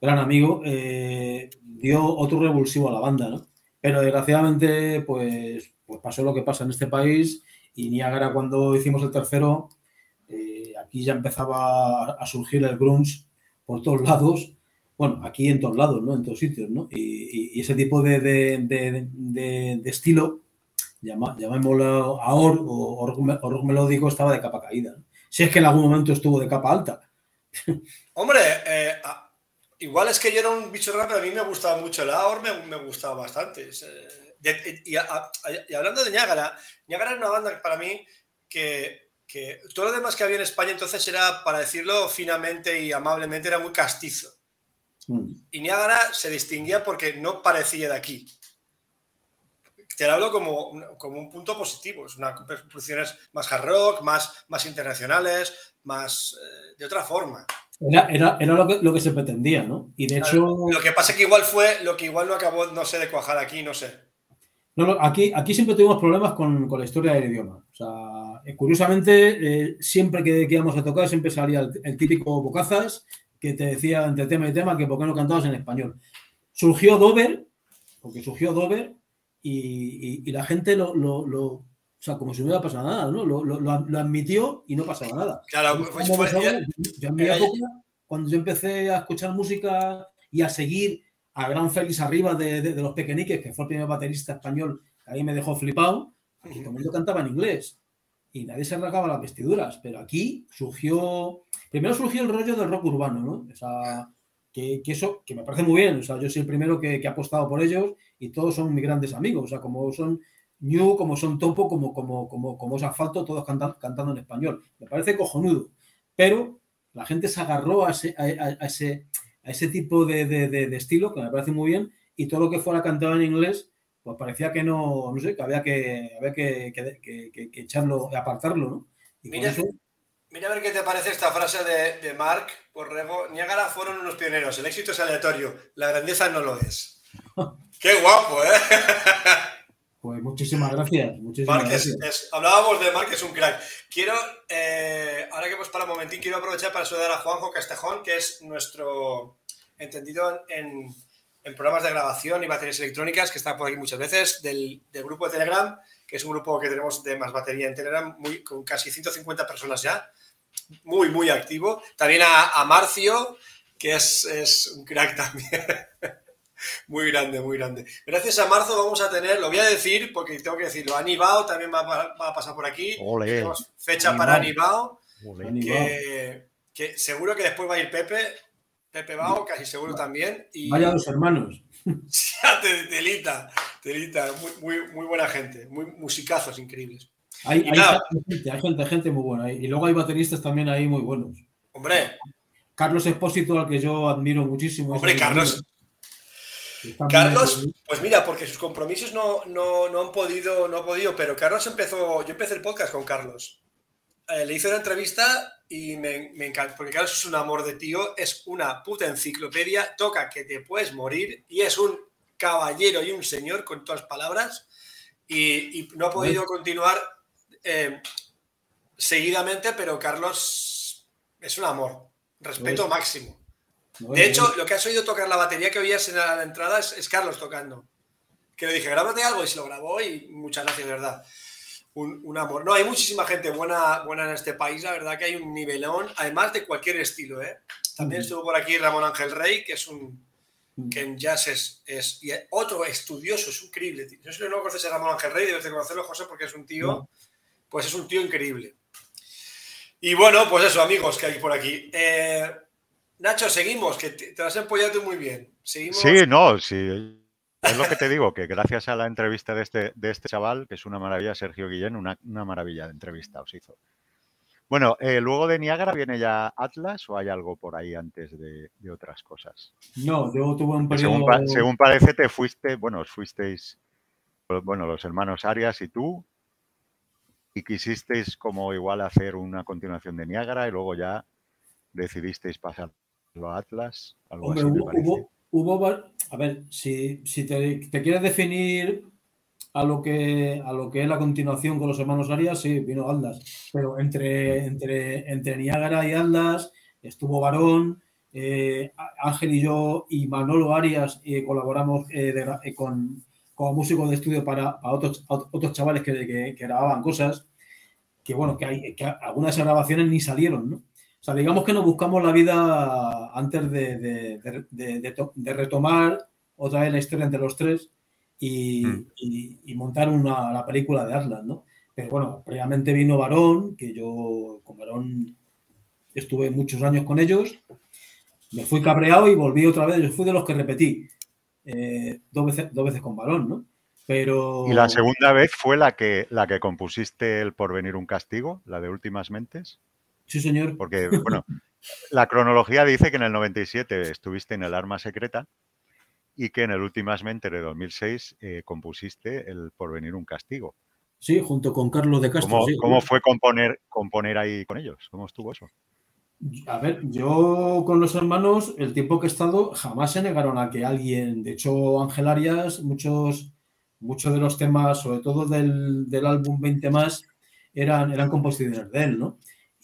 gran amigo, eh, dio otro revulsivo a la banda, ¿no? Pero desgraciadamente, pues, pues pasó lo que pasa en este país y Niagara cuando hicimos el tercero, eh, aquí ya empezaba a surgir el grunge por todos lados, bueno, aquí en todos lados, ¿no? En todos sitios, ¿no? Y, ese tipo de, de estilo llamémoslo AOR o, rock melódico, estaba de capa caída. Si es que en algún momento estuvo de capa alta. Hombre, eh, igual es que yo era un bicho raro, pero a mí me gustaba mucho el AOR, me, gustaba bastante. Y, hablando de Niágara, Niágara es una banda para mí que, que todo lo demás que había en España entonces era, para decirlo finamente y amablemente, era muy castizo. Mm. Y Niágara se distinguía porque no parecía de aquí te lo hablo como, como un punto positivo. Es una producciones más hard rock, más, más internacionales, más eh, de otra forma. Era, era, era lo, que, lo, que, se pretendía, ¿no? Y de hecho. Lo que pasa es que igual fue, lo que igual no acabó, no sé, de cuajar aquí, no sé. No, no, aquí, aquí siempre tuvimos problemas con, con la historia del idioma. O sea, eh, curiosamente, eh, siempre que, que, íbamos a tocar, siempre salía el, el, típico bocazas que te decía entre tema y tema que por qué no cantabas en español. Surgió Dover, porque surgió Dover, y, la gente lo, lo, o sea, como si no hubiera pasado nada, ¿no? Lo, lo, admitió y no pasaba nada. Claro, pues, pues, yo en mi época, cuando yo empecé a escuchar música y a seguir a Gran Félix Arriba de, de, los Pequeñiques, que fue el primer baterista español que ahí me dejó flipado, aquí todo el mundo cantaba en inglés y nadie se arrancaba las vestiduras, pero aquí surgió, primero surgió el rollo del rock urbano, ¿no? O sea, que, eso, que me parece muy bien, o sea, yo soy el primero que, que ha apostado por ellos y todos son mis grandes amigos, o sea, como son New, como son Topo, como, como, como, como es Asfalto, todos cantando en español. Me parece cojonudo, pero la gente se agarró a ese, a, ese, a ese tipo de, de, de, estilo, que me parece muy bien, y todo lo que fuera cantado en inglés, pues parecía que no, no sé, que había que, había que, que, que, que echarlo, apartarlo, ¿no? Y mira, eso, mira a ver qué te parece esta frase de, de Mark Porrego. Niagara fueron unos pioneros, el éxito es aleatorio, la grandeza no lo es. Qué guapo, ¿eh? Pues muchísimas gracias. hablábamos de Mark, que es un crack. Quiero, eh, ahora que hemos para un momentín, quiero aprovechar para saludar a Juanjo Castejón, que es nuestro entendido en, programas de grabación y baterías electrónicas, que está por aquí muchas veces, del, grupo de Telegram, que es un grupo que tenemos de más batería en Telegram, muy, con casi 150 personas ya, muy, muy activo. También a, Marcio, que es, es un crack también. Muy grande, muy grande. Gracias a marzo vamos a tener, lo voy a decir porque tengo que decirlo, Anibao también va, a pasar por aquí. Tenemos fecha para Anibao, que, seguro que después va a ir Pepe, Pepe Bao, casi seguro también. Y, Vaya dos hermanos. telita, telita, muy, muy, buena gente, muy musicazos increíbles. Hay, gente, gente, muy buena. Y luego hay bateristas también ahí muy buenos. Hombre. Carlos Espósito, al que yo admiro muchísimo. Hombre, Carlos, Carlos, pues mira, porque sus compromisos no, no, han podido, no ha podido, pero Carlos empezó, yo empecé el podcast con Carlos. Eh, le hice una entrevista y me, me encanta, porque Carlos es un amor de tío, es una puta enciclopedia, toca que te puedes morir y es un caballero y un señor con todas palabras y, no ha podido continuar eh, seguidamente, pero Carlos es un amor, respeto máximo. De hecho, lo que has oído tocar la batería que oías en la, entrada es, Carlos tocando. Que le dije, grábate algo y se lo grabó y muchas gracias, de verdad. Un, amor. No, hay muchísima gente buena, buena en este país, la verdad que hay un nivelón, además de cualquier estilo. ¿eh? También estuvo por aquí Ramón Ángel Rey, que es un, que en jazz es, es otro estudioso, es increíble. Yo sé que no conoces a Ramón Ángel Rey, debes de conocerlo, José, porque es un tío, pues es un tío increíble. Y bueno, pues eso, amigos que hay por aquí. Eh, Nacho, seguimos, que te, te has empollado muy bien. Seguimos. Sí, no, sí. Es lo que te digo, que gracias a la entrevista de este, de este chaval, que es una maravilla, Sergio Guillén, una, una maravilla de entrevista os hizo. Bueno, eh, luego de Niágara viene ya Atlas o hay algo por ahí antes de, de otras cosas. No, yo tuve un periodo. Según, pa- según parece, te fuiste, bueno, os fuisteis, bueno, los hermanos Arias y tú, y quisisteis como igual hacer una continuación de Niágara y luego ya decidisteis pasarlo a Atlas, algo Hombre, así me hubo, a ver, si, si te, quieres definir a lo que a lo que es la continuación con los hermanos Arias, sí, vino Aldas. Pero entre, entre, entre Niágara y Aldas estuvo Varón, eh, Ángel y yo y Manolo Arias eh, colaboramos eh, eh, con, como músicos de estudio para, para otros, otros chavales que, que- que grababan cosas. Que bueno, que, hay, que algunas de esas grabaciones ni salieron, ¿no? O sea, digamos que nos buscamos la vida antes de, de- de- de- de to- de retomar otra vez la historia entre los tres y, Mm. y- y montar una, la película de Atlas, ¿no? Pero bueno, previamente vino Varón, que yo con Varón estuve muchos años con ellos, me fui cabreado y volví otra vez, yo fui de los que repetí eh, dos, veces, dos veces con Varón, ¿no? Pero... Y la segunda vez fue la que, la que compusiste el Porvenir un castigo, la de Últimas Mentes, Sí, señor. porque, bueno, la cronología dice que en el 97 estuviste en el Arma Secreta y que en el Últimas Mentes de 2006 eh, compusiste el Porvenir un castigo. Sí, junto con Carlos de Castro. ¿Cómo, sí. cómo fue componer, componer ahí con ellos? ¿Cómo estuvo eso? A ver, yo con los hermanos, el tiempo que he estado, jamás se negaron a que alguien, de hecho, Ángel Arias, muchos, muchos de los temas, sobre todo del, del álbum 20 más, eran, eran composiciones de él, ¿no?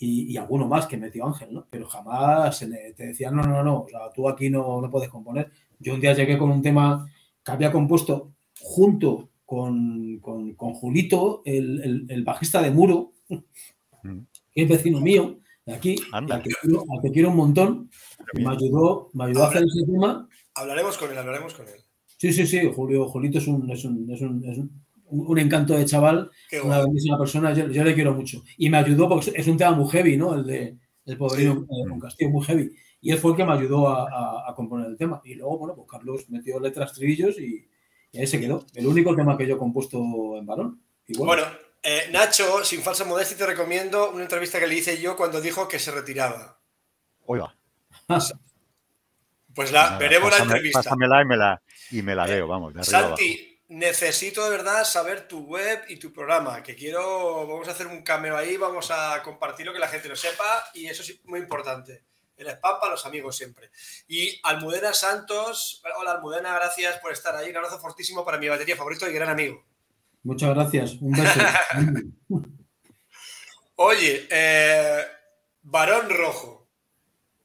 Y, y alguno más que metió Ángel, ¿no? Pero jamás se le, te decían, no, no, no, o sea, tú aquí no, no puedes componer. Yo un día llegué con un tema que había compuesto junto con, con, con Julito, el, el, el bajista de Muro, Mm. que es vecino mío, de aquí, al que, quiero, al que quiero un montón, me ayudó, me ayudó a hacer ese tema. Hablaremos con él, hablaremos con él. Sí, sí, sí, Julio, Julito es un, es un, es un, es un, un encanto de chaval, una grandísima persona, yo, yo le quiero mucho. Y me ayudó porque es un tema muy heavy, ¿no? El de el Poderino eh, con Castillo, muy heavy. Y él fue el que me ayudó a, a- a componer el tema. Y luego, bueno, pues Carlos metió letras, estribillos y, y ahí se quedó. El único tema que yo he compuesto en varón. Igual. Bueno, eh, Nacho, sin falsa modestia, te recomiendo una entrevista que le hice yo cuando dijo que se retiraba. Oiga, Pues la, nada, veremos la pásame- entrevista. Pásamela y me la, y me la leo, vamos, de arriba abajo. Necesito de verdad saber tu web y tu programa, que quiero, vamos a hacer un cameo ahí, vamos a compartirlo, que la gente lo sepa, y eso es muy importante. El spam para los amigos siempre. Y Almudena Santos, hola Almudena, gracias por estar ahí, un abrazo fortísimo para mi batería favorito y gran amigo. Muchas gracias. Un beso. Oye, eh, Varón Rojo.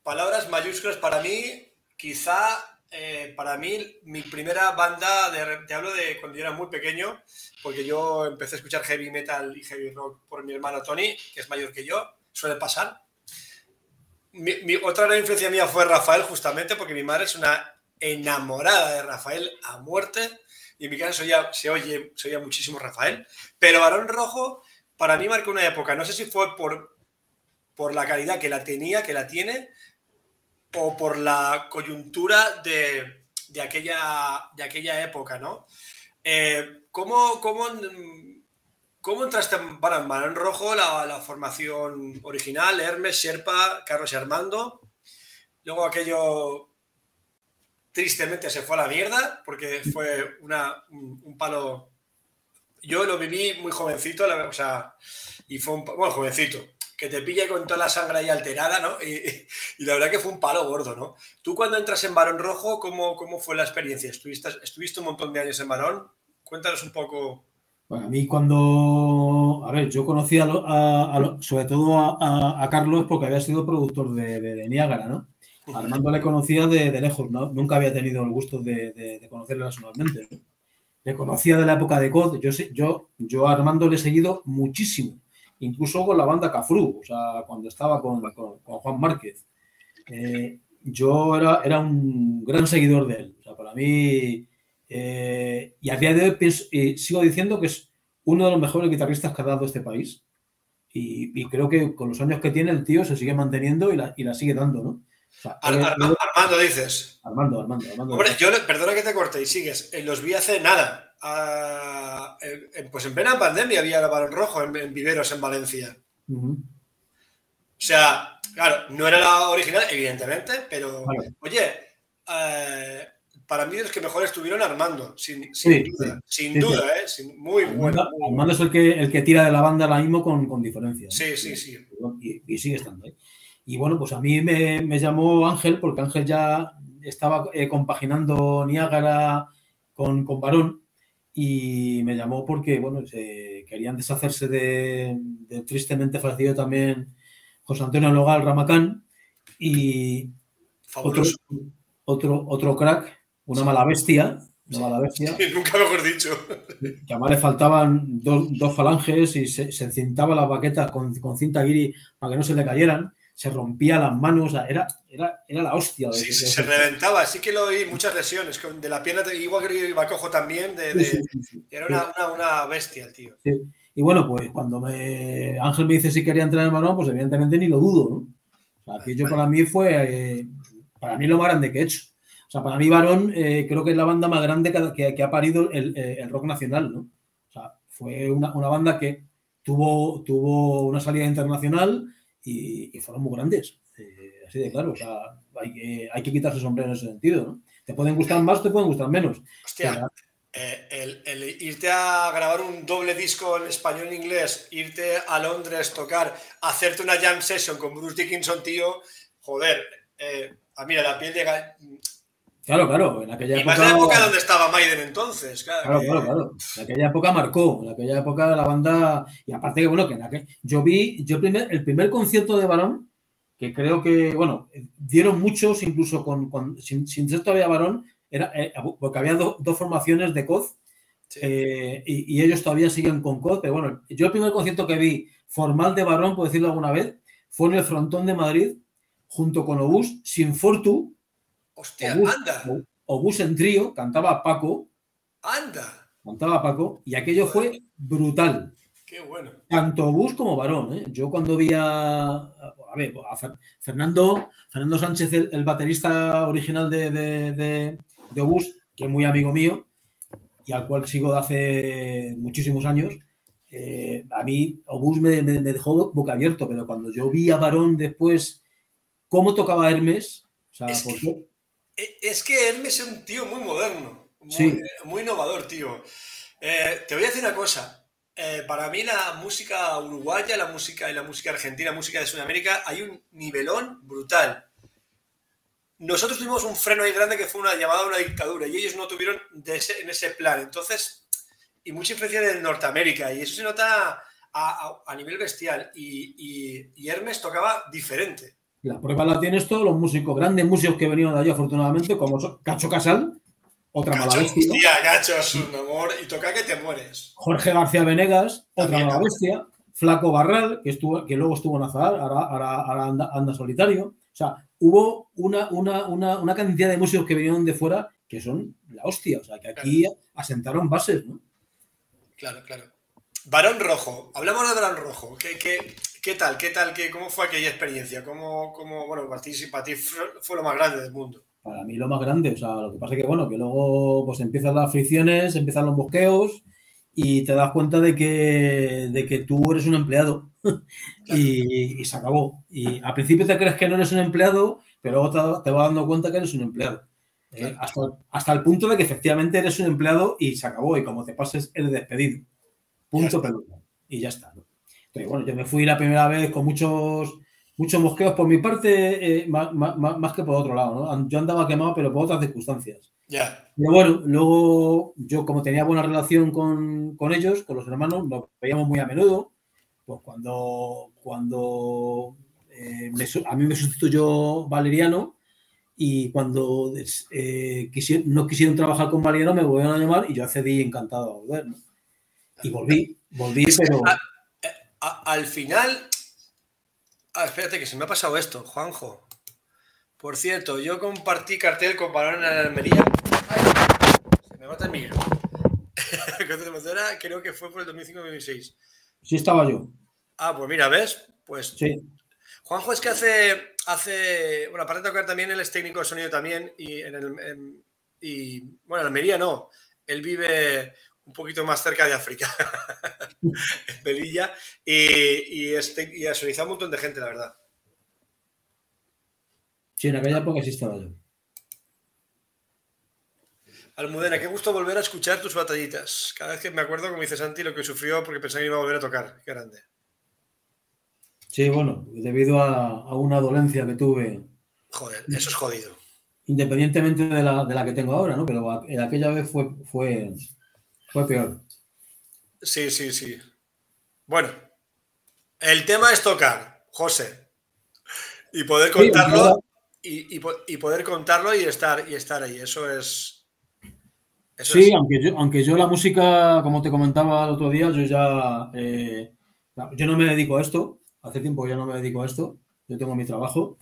Palabras mayúsculas para mí, quizá eh, para mí mi primera banda, de, te hablo de cuando yo era muy pequeño, porque yo empecé a escuchar heavy metal y heavy rock por mi hermano Tony, que es mayor que yo, suele pasar. Mi, mi- otra gran influencia mía fue Rafael, justamente, porque mi madre es una enamorada de Rafael a muerte, y en mi casa se oye, se oía muchísimo Rafael, pero Varón Rojo para mí marcó una época. No sé si fue por, por la calidad que la tenía, que la tiene, o por la coyuntura de, de aquella, de aquella época, ¿no? Eh, ¿cómo, cómo, cómo entraste en bueno, en Rojo, la, la formación original, Hermes, Sherpa, Carlos y Armando? Luego aquello tristemente se fue a la mierda porque fue una, un, palo yo lo viví muy jovencito, la- o sea, y fue un, bueno, jovencito, que te pilla con toda la sangre ahí alterada, ¿no? Y, y la verdad que fue un palo gordo, ¿no? Tú cuando entras en Barón Rojo, ¿cómo, cómo fue la experiencia? ¿Estuviste, estuviste un montón de años en Barón? Cuéntanos un poco. Bueno, a mí cuando, a ver, yo conocí a, a- a sobre todo a, Carlos porque había sido productor de, de, de Niágara, ¿no? Armando le conocía de, de lejos, ¿no? Nunca había tenido el gusto de, de- conocerle personalmente. ¿no? Le conocía de la época de COD. Yo, sé- yo, yo a Armando le he seguido muchísimo, incluso con la banda Cafru, o sea, cuando estaba con, con- con Juan Márquez. Eh, yo era, era un gran seguidor de él. O sea, para mí, eh, y a día de hoy pienso- eh, sigo diciendo que es uno de los mejores guitarristas que ha dado este país. Y, y creo que con los años que tiene el tío se sigue manteniendo y la, y la sigue dando, ¿no? Armando dices. Armando, Armando, Armando. Hombre, yo, perdona que te corte y sigues. Los vi hace nada. Ah, pues en plena pandemia había el balón rojo en, Viveros, en Valencia. O sea, claro, no era la original, evidentemente, pero oye, eh, para mí los que mejor estuvieron Armando, sin, duda, sin duda, ¿eh? muy bueno. Armando es el que, el que tira de la banda ahora mismo con, con diferencia. Sí, sí, sí. Y, sigue estando. ¿eh? Y bueno, pues a mí me, me llamó Ángel, porque Ángel ya estaba eh, compaginando Niágara con, con Barón, y me llamó porque, bueno, querían deshacerse de, tristemente fallecido también José Antonio Logal Ramacán, y otro, otro, otro crack una mala bestia. Una mala bestia. nunca mejor dicho. Que además le faltaban dos, falanges y se, se encintaba las baquetas con, cinta guiri para que no se le cayeran. Se rompía las manos, era, era, era la hostia. sí, se reventaba, sí que lo oí, muchas lesiones. De la pierna, igual que iba cojo también. De, era una, una, bestia el tío. Y bueno, pues cuando me, Ángel me dice si quería entrar en el balón, pues evidentemente ni lo dudo. ¿no? O sea, aquello para mí fue, eh, para mí lo más grande que he hecho. O sea, para mí Varón eh, creo que es la banda más grande que, ha parido eh, el, rock nacional, ¿no? O sea, fue una, banda que tuvo, tuvo una salida internacional y, fueron muy grandes. Eh, así de claro, o sea, hay que, hay que quitarse sombrero en ese sentido, ¿no? Te pueden gustar más, te pueden gustar menos. Hostia, el, irte a grabar un doble disco en español e inglés, irte a Londres, tocar, hacerte una jam session con Bruce Dickinson, tío, joder, a mí la piel llega Claro, claro, en aquella y época. Más en la época donde estaba Maiden entonces, claro. Claro, claro, En aquella época marcó, en aquella época la banda. Y aparte que, bueno, que en aquel... yo vi, yo primer, el primer concierto de Barón, que creo que, bueno, dieron muchos, incluso con, sin, ser todavía Barón, era, eh, porque había dos formaciones de COD, eh, y, ellos todavía siguen con COD, pero bueno, yo el primer concierto que vi formal de Barón, por decirlo alguna vez, fue en el Frontón de Madrid, junto con Obús, sin Fortu Hostia, anda. Obús en trío, cantaba Paco. Anda. Cantaba Paco y aquello fue brutal. Qué bueno. Tanto Obús como Varón. ¿eh? Yo cuando vi a, a, ver, a Fernando, Fernando Sánchez, el, baterista original de, de, de, Obús, que es muy amigo mío y al cual sigo de hace muchísimos años, eh, a mí Obús me, me, dejó boca abierto, pero cuando yo vi a Varón después cómo tocaba Hermes, o sea, eh, es que Hermes es un tío muy moderno, muy, innovador, tío. Eh, te voy a decir una cosa. Eh, para mí la música uruguaya, la música y la música argentina, la música de Sudamérica, hay un nivelón brutal. Nosotros tuvimos un freno ahí grande que fue una llamada a una dictadura y ellos no tuvieron en ese plan. Entonces, y mucha influencia de Norteamérica y eso se nota a, nivel bestial. y Hermes tocaba diferente. La prueba la tienes todos los músicos, grandes músicos que venían de allí afortunadamente, como Cacho Casal, otra mala bestia. Tía, Cacho es un amor y toca que te mueres. Jorge García Venegas, otra mala bestia. Flaco Barral, que, estuvo, que luego estuvo en Azahar, ahora, anda, solitario. O sea, hubo una, una, cantidad de músicos que vinieron de fuera que son la hostia. O sea, que aquí asentaron bases, ¿no? Claro, claro. Barón Rojo, hablamos de Barón Rojo. ¿Qué, qué, ¿Qué tal? ¿Qué tal? Qué, ¿Cómo fue aquella experiencia? ¿Cómo, cómo bueno, para ti, para ti fue lo más grande del mundo? Para mí lo más grande, o sea, lo que pasa es que, bueno, que luego pues empiezan las fricciones, empiezan los bosqueos y te das cuenta de que, de que tú eres un empleado y, se acabó. Y al principio te crees que no eres un empleado, pero luego te, vas dando cuenta que eres un empleado. ¿eh? hasta, hasta, el punto de que efectivamente eres un empleado y se acabó. Y como te pases, eres despedido. Punto pelota. Y ya está. ¿no? Bueno, yo me fui la primera vez con muchos, muchos mosqueos por mi parte, eh, más, que por otro lado, ¿no? Yo andaba quemado, pero por otras circunstancias. Ya. Pero bueno, luego yo como tenía buena relación con, ellos, con los hermanos, nos veíamos muy a menudo. Pues cuando, cuando eh, a mí me sustituyó Valeriano y cuando eh, no quisieron trabajar con Valeriano me volvieron a llamar y yo accedí encantado a volver. Y volví, volví, pero al final. Ah, espérate, que se me ha pasado esto, Juanjo. Por cierto, yo compartí cartel con Balón en Almería. se me mata el micro. creo que fue por el 2005-2006. Sí, estaba yo. Ah, pues mira, ¿ves? Pues. Sí. Juanjo es que hace, hace, bueno, aparte de tocar también, él es técnico de sonido también y en el, y, bueno, en Almería no, él vive un poquito más cerca de África, en Belilla, y, y, este, y sonorizado un montón de gente, la verdad. Sí, en aquella época sí estaba yo. Almudena, qué gusto volver a escuchar tus batallitas. Cada vez que me acuerdo, como dice Santi, lo que sufrió porque pensaba que iba a volver a tocar. Qué grande. Sí, bueno, debido a, una dolencia que tuve. Joder, eso es jodido. Independientemente de la, que tengo ahora, ¿no? Pero aquella vez fue, fue, fue peor. Sí, sí, sí. Bueno, el tema es tocar, José. Y poder contarlo. y, poder contarlo y estar, y estar ahí. Eso es sí, aunque, yo, aunque yo la música, como te comentaba el otro día, yo ya, eh, yo no me dedico a esto, hace tiempo ya no me dedico a esto, yo tengo mi trabajo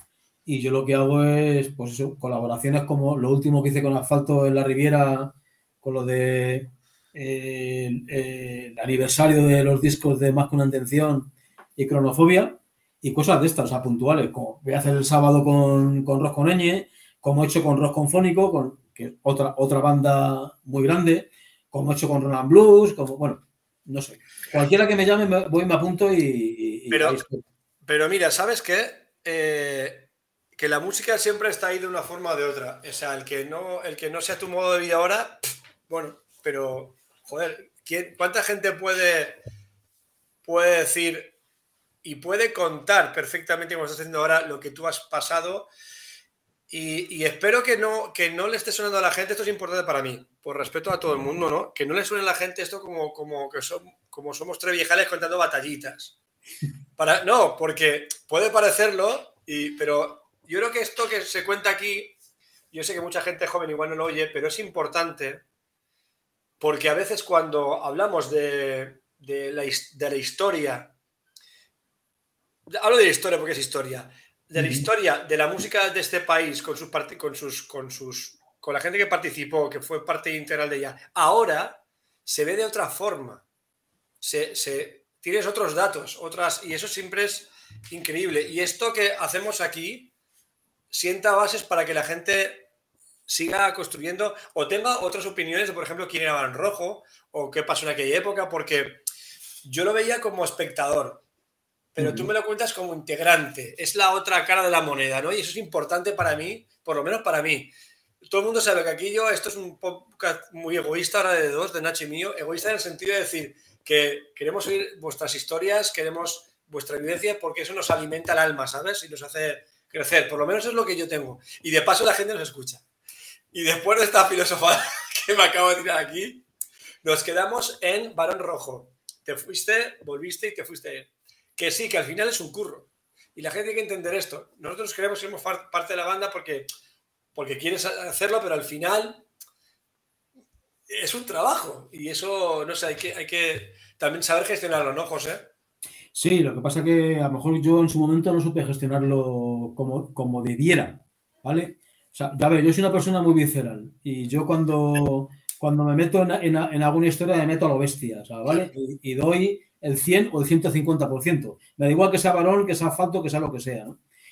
y yo lo que hago es, pues eso, colaboraciones como lo último que hice con Asfalto en la Riviera, con lo de el aniversario de los discos de Más que una intención y Cronofobia y cosas de estas, o sea, puntuales, como voy a hacer el sábado con, con con como he hecho con Rock Confónico, con, que otra, otra banda muy grande, como hecho con Roland Blues, como, bueno, no sé. Cualquiera que me llame, voy, me apunto y... pero, pero mira, ¿sabes qué? Eh, que la música siempre está ahí de una forma o de otra. O sea, el que no, el que no sea tu modo de vida ahora, bueno, pero, joder, ¿cuánta gente puede, puede decir y puede contar perfectamente, como estás haciendo ahora, lo que tú has pasado? Y, espero que no, que no le esté sonando a la gente, esto es importante para mí, por respeto a todo el mundo, ¿no? Que no le suene a la gente esto como, como que son, como somos tres viejales contando batallitas. Para, no, porque puede parecerlo, y, pero yo creo que esto que se cuenta aquí, yo sé que mucha gente joven igual no lo oye, pero es importante porque a veces cuando hablamos de, de, la, de la historia, hablo de la historia porque es historia, de la historia de la música de este país con sus, con sus, con sus, con la gente que participó, que fue parte integral de ella, ahora se ve de otra forma. Se, tienes otros datos, otras, y eso siempre es increíble. Y esto que hacemos aquí sienta bases para que la gente siga construyendo o tenga otras opiniones de, por ejemplo, quién era Van Rojo o qué pasó en aquella época, porque yo lo veía como espectador pero tú me lo cuentas como integrante. Es la otra cara de la moneda, ¿no? Y eso es importante para mí, por lo menos para mí. Todo el mundo sabe que aquí yo, esto es un podcast muy egoísta ahora de dos, de Nacho y mío, egoísta en el sentido de decir que queremos oír vuestras historias, queremos vuestra evidencia, porque eso nos alimenta el alma, ¿sabes? Y nos hace crecer. Por lo menos es lo que yo tengo. Y de paso la gente nos escucha. Y después de esta filosofía que me acabo de tirar aquí, nos quedamos en Barón Rojo. Te fuiste, volviste y te fuiste que sí, que al final es un curro. Y la gente tiene que entender esto. Nosotros queremos ser parte de la banda porque, porque quieres hacerlo, pero al final es un trabajo. Y eso, no sé, hay que, hay que también saber gestionarlo, ¿no, José? Sí, lo que pasa que a lo mejor yo en su momento no supe gestionarlo como, como debiera, ¿vale? O sea, ya ver, yo soy una persona muy visceral y yo cuando, cuando me meto en, alguna historia me meto a lo bestia, ¿vale? y doy el 100 o el 150%. Me da igual que sea varón, que sea asfalto, que sea lo que sea.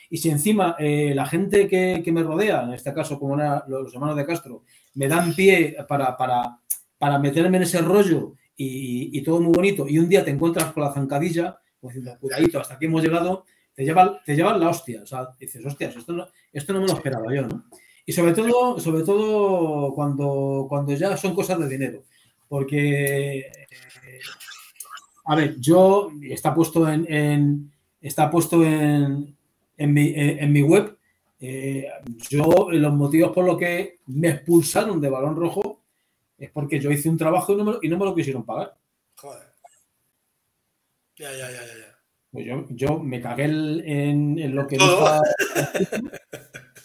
Y si encima eh, la gente que, me rodea, en este caso como los hermanos de Castro, me dan pie para, para, para meterme en ese rollo y, todo muy bonito, y un día te encuentras con la zancadilla, pues cuidadito, hasta aquí hemos llegado, te llevan, te llevan la hostia. O sea, dices, hostias, esto no, esto no me lo esperaba yo, ¿no? Y sobre todo, sobre todo cuando, cuando ya son cosas de dinero. Porque a ver, yo está puesto en, está puesto en, en, mi, en mi, web. Eh, yo, los motivos por los que me expulsaron de balón rojo es porque yo hice un trabajo y no me, y no me lo quisieron pagar. Joder. Ya, ya, ya, ya. Pues yo, yo me cagué en, lo que no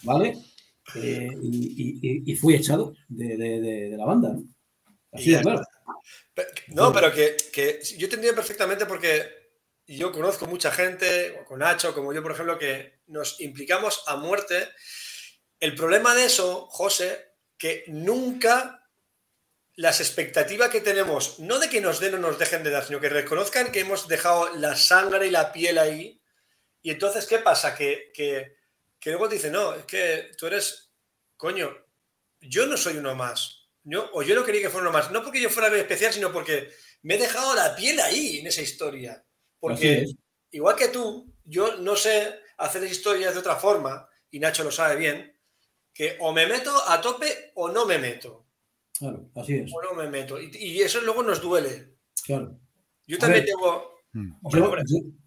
¿Vale? Eh, y, y, fui echado de, de, de, la banda. ¿no? Así de claro. No, pero que, yo te entiendo perfectamente porque yo conozco mucha gente, con Nacho, como yo, por ejemplo, que nos implicamos a muerte. El problema de eso, José, que nunca las expectativas que tenemos, no de que nos den o nos dejen de dar, sino que reconozcan que hemos dejado la sangre y la piel ahí, Y entonces, ¿qué pasa? Que, que, que luego te dicen, no, es que tú eres, coño, yo no soy uno más. Yo, o yo no quería que fuera uno más. No porque yo fuera especial, sino porque me he dejado la piel ahí en esa historia. Porque igual que tú, yo no sé hacer historias de otra forma, y Nacho lo sabe bien, que o me meto a tope o no me meto. Claro, así es. O no me meto. Y, eso luego nos duele. Claro. Yo también tengo... Hmm.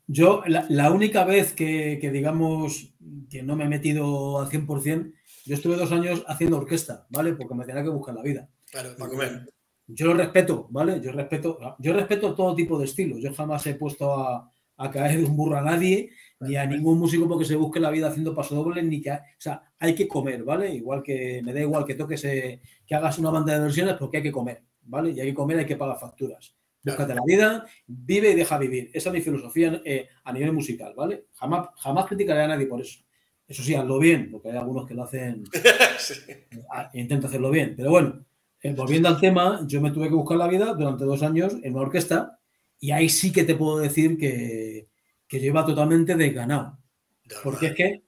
Yo, la, única vez que, digamos, que no me he metido al 100%, yo estuve dos años haciendo orquesta, ¿vale? Porque me tenía que buscar la vida. Claro, para comer. Yo lo respeto, ¿vale? Yo respeto, yo respeto todo tipo de estilos. Yo jamás he puesto a, a caer de un burro a nadie, ni a ningún músico porque se busque la vida haciendo paso doble, ni que... O sea, hay que comer, ¿vale? Igual que me da igual que toques, que hagas una banda de versiones porque hay que comer, ¿vale? Y hay que comer, hay que pagar facturas. Búscate la vida, vive y deja vivir. Esa es mi filosofía eh, a nivel musical, ¿vale? Jamás, jamás criticaré a nadie por eso. Eso sí, hazlo bien, porque hay algunos que lo hacen, sí. intento hacerlo bien. Pero bueno, eh, volviendo al tema, yo me tuve que buscar la vida durante dos años en una orquesta y ahí sí que te puedo decir que, que yo iba totalmente desganado. Porque es que,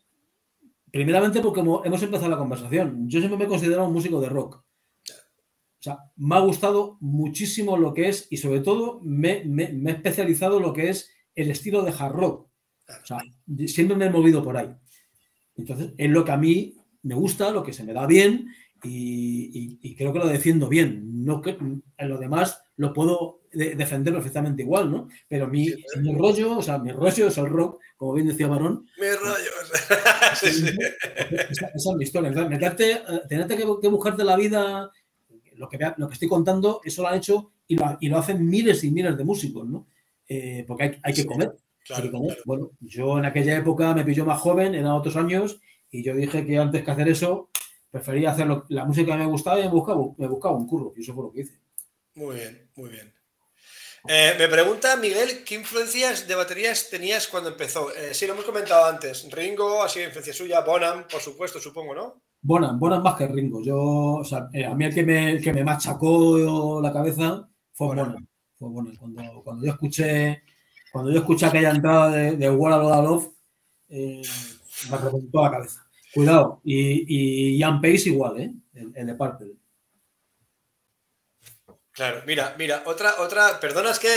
primeramente porque hemos empezado la conversación, yo siempre me he considerado un músico de rock. O sea, me ha gustado muchísimo lo que es y sobre todo me, he especializado en lo que es el estilo de hard rock. O sea, siempre me he movido por ahí. Entonces, es lo que a mí me gusta, lo que se me da bien y, creo que lo defiendo bien. No que, en lo demás lo puedo defender perfectamente igual, ¿no? Pero mi, rollo, o sea, mi rollo es el rock, como bien decía Barón. Mi rollo. Esa, es mi historia. Meterte, eh, tenerte que, buscarte la vida, lo que, lo que estoy contando, eso lo han hecho y lo, y lo hacen miles y miles de músicos, ¿no? Eh, porque hay, hay, que comer. Bueno, yo en aquella época me pilló más joven, eran otros años, y yo dije que antes que hacer eso, prefería hacer la música que me gustaba y me buscaba, me buscaba un curro, y eso fue lo que hice. Muy bien, muy bien. Eh, me pregunta Miguel, ¿qué influencias de baterías tenías cuando empezó? Eh, sí, lo hemos comentado antes. Ringo ha sido influencia suya, Bonham, por supuesto, supongo, ¿no? Bonham, Bonham más que Ringo. Yo, o sea, eh, a mí el que me, que me machacó la cabeza fue Bonham. Fue Bonham. Cuando, cuando, yo escuché, cuando yo escuché aquella entrada de, de What a Love, me reventó la cabeza. Cuidado. Y, y Ian Pace igual, ¿eh? El, de parte. Claro, mira, mira, otra, otra, perdona, es que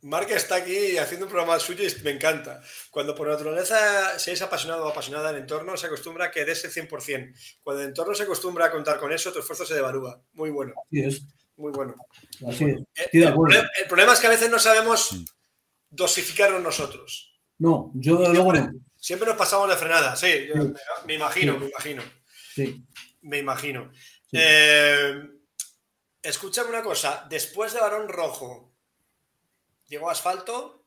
Mark está aquí haciendo un programa suyo y me encanta. Cuando por naturaleza seáis apasionado o apasionada del entorno, se acostumbra a que des el 100%. Cuando el entorno se acostumbra a contar con eso, tu esfuerzo se devalúa. Muy bueno. Así es. Muy bueno. Así es. El, problema, es que a veces no sabemos dosificarnos nosotros. No, yo luego no. Siempre nos pasamos de frenada, sí, Me, imagino, me imagino. Sí. Me imagino. Eh, Escúchame una cosa, después de Balón Rojo, ¿llegó asfalto?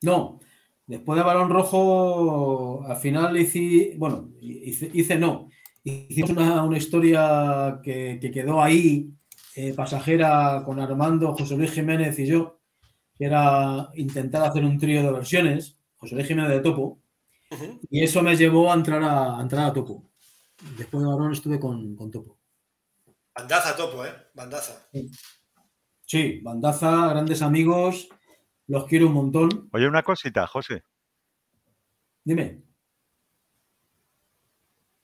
No, después de Balón Rojo, al final hice, bueno, hice, no. Hicimos una, historia que, quedó ahí, eh, pasajera, con Armando, José Luis Jiménez y yo, que era intentar hacer un trío de versiones, José Luis Jiménez de Topo, y eso me llevó a entrar a, entrar a Topo. Después de Balón estuve con Topo. Bandaza topo, ¿eh? Bandaza. Sí, bandaza, grandes amigos, los quiero un montón. Oye, una cosita, José. Dime.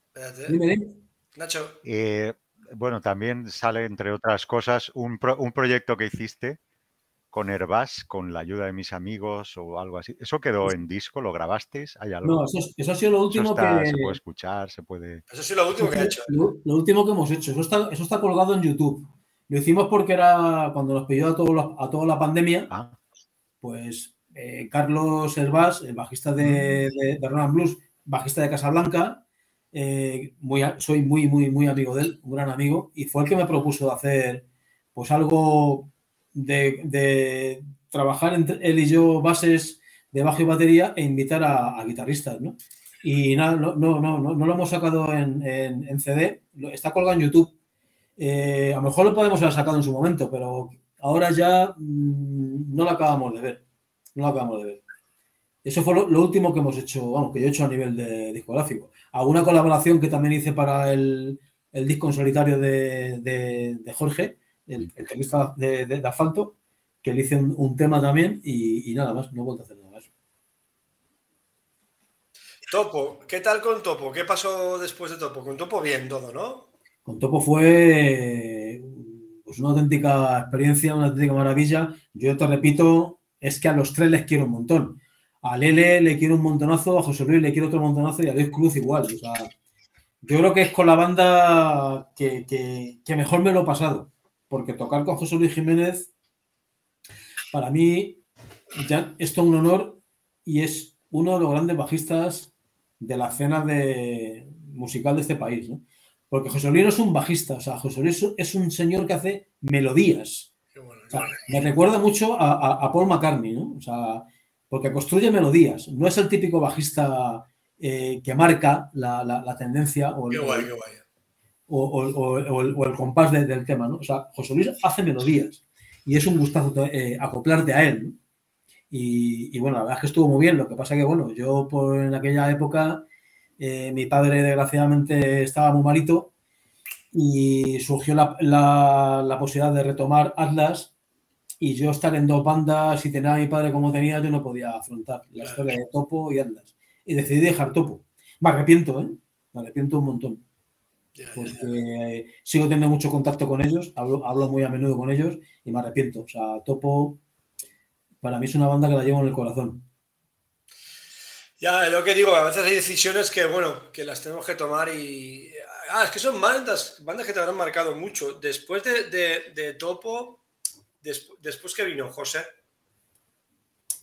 Espérate. Dime, Nacho. Eh, bueno, también sale, entre otras cosas, un, un proyecto que hiciste con Airbus, con la ayuda de mis amigos o algo así. ¿Eso quedó en disco? ¿Lo grabasteis? ¿Hay algo? No, eso, ha sido lo último que... Se puede escuchar, se puede... Eso ha sido lo último que he hecho. Lo, último que hemos hecho. Eso está, eso está colgado en YouTube. Lo hicimos porque era cuando nos pidió a, todos a toda la pandemia, ah. pues eh, Carlos Herbás, el bajista de, mm. de, Roland Blues, bajista de Casablanca, eh, muy, soy muy, muy, muy amigo de él, un gran amigo, y fue el que me propuso hacer pues algo de, trabajar entre él y yo bases de bajo y batería e invitar a, guitarristas, ¿no? Y nada, no, no, no, no, lo hemos sacado en, CD, está colgado en YouTube. Eh, a lo mejor lo podemos haber sacado en su momento, pero ahora ya mm, no lo acabamos de ver. No acabamos de ver. Eso fue lo, último que hemos hecho, vamos, que yo he hecho a nivel de discográfico. Alguna colaboración que también hice para el, disco en solitario de, de Jorge, el, el tenista de, de, asfalto, que le hice un, tema también y, nada más, no he vuelto a hacer nada más. Topo, ¿qué tal con Topo? ¿Qué pasó después de Topo? Con Topo bien todo, ¿no? Con Topo fue pues, una auténtica experiencia, una auténtica maravilla. Yo te repito, es que a los tres les quiero un montón. A Lele le quiero un montonazo, a José Luis le quiero otro montonazo y a Luis Cruz igual. O sea, yo creo que es con la banda que, que mejor me lo he pasado. Porque tocar con José Luis Jiménez, para mí, ya es todo un honor y es uno de los grandes bajistas de la escena de, musical de este país. ¿no? Porque José Luis no es un bajista, o sea, José Luis es un señor que hace melodías. O sea, me recuerda mucho a, a, Paul McCartney, ¿no? O sea, porque construye melodías. No es el típico bajista eh, que marca la, la, la tendencia o el, guay, guay. O, o, el, o, el, compás de, del tema, ¿no? O sea, José Luis hace melodías y es un gustazo eh, acoplarte a él. ¿no? Y, y, bueno, la verdad es que estuvo muy bien. Lo que pasa que, bueno, yo por en aquella época eh, mi padre desgraciadamente estaba muy malito y surgió la, la, la, posibilidad de retomar Atlas y yo estar en dos bandas y tener a mi padre como tenía, yo no podía afrontar la historia de Topo y Atlas. Y decidí dejar Topo. Me arrepiento, ¿eh? Me arrepiento un montón. Porque sigo teniendo mucho contacto con ellos, hablo, hablo muy a menudo con ellos y me arrepiento. O sea, Topo para mí es una banda que la llevo en el corazón. Ya, lo que digo, a veces hay decisiones que, bueno, que las tenemos que tomar y... Ah, es que son bandas, bandas que te habrán marcado mucho. Después de, de, de Topo, des, después que vino José.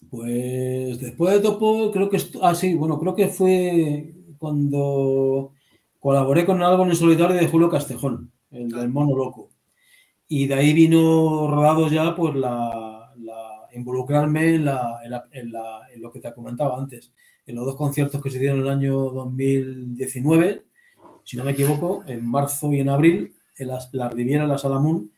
Pues después de Topo, creo que... Ah, sí, bueno, creo que fue cuando colaboré con algo en el solitario de Julio Castejón, el del Mono Loco. Y de ahí vino rodado ya, pues, la, involucrarme en, en, en, en lo que te comentaba antes en los dos conciertos que se dieron en el año 2019, si no me equivoco, en marzo y en abril, en la, la Riviera, la Salamún,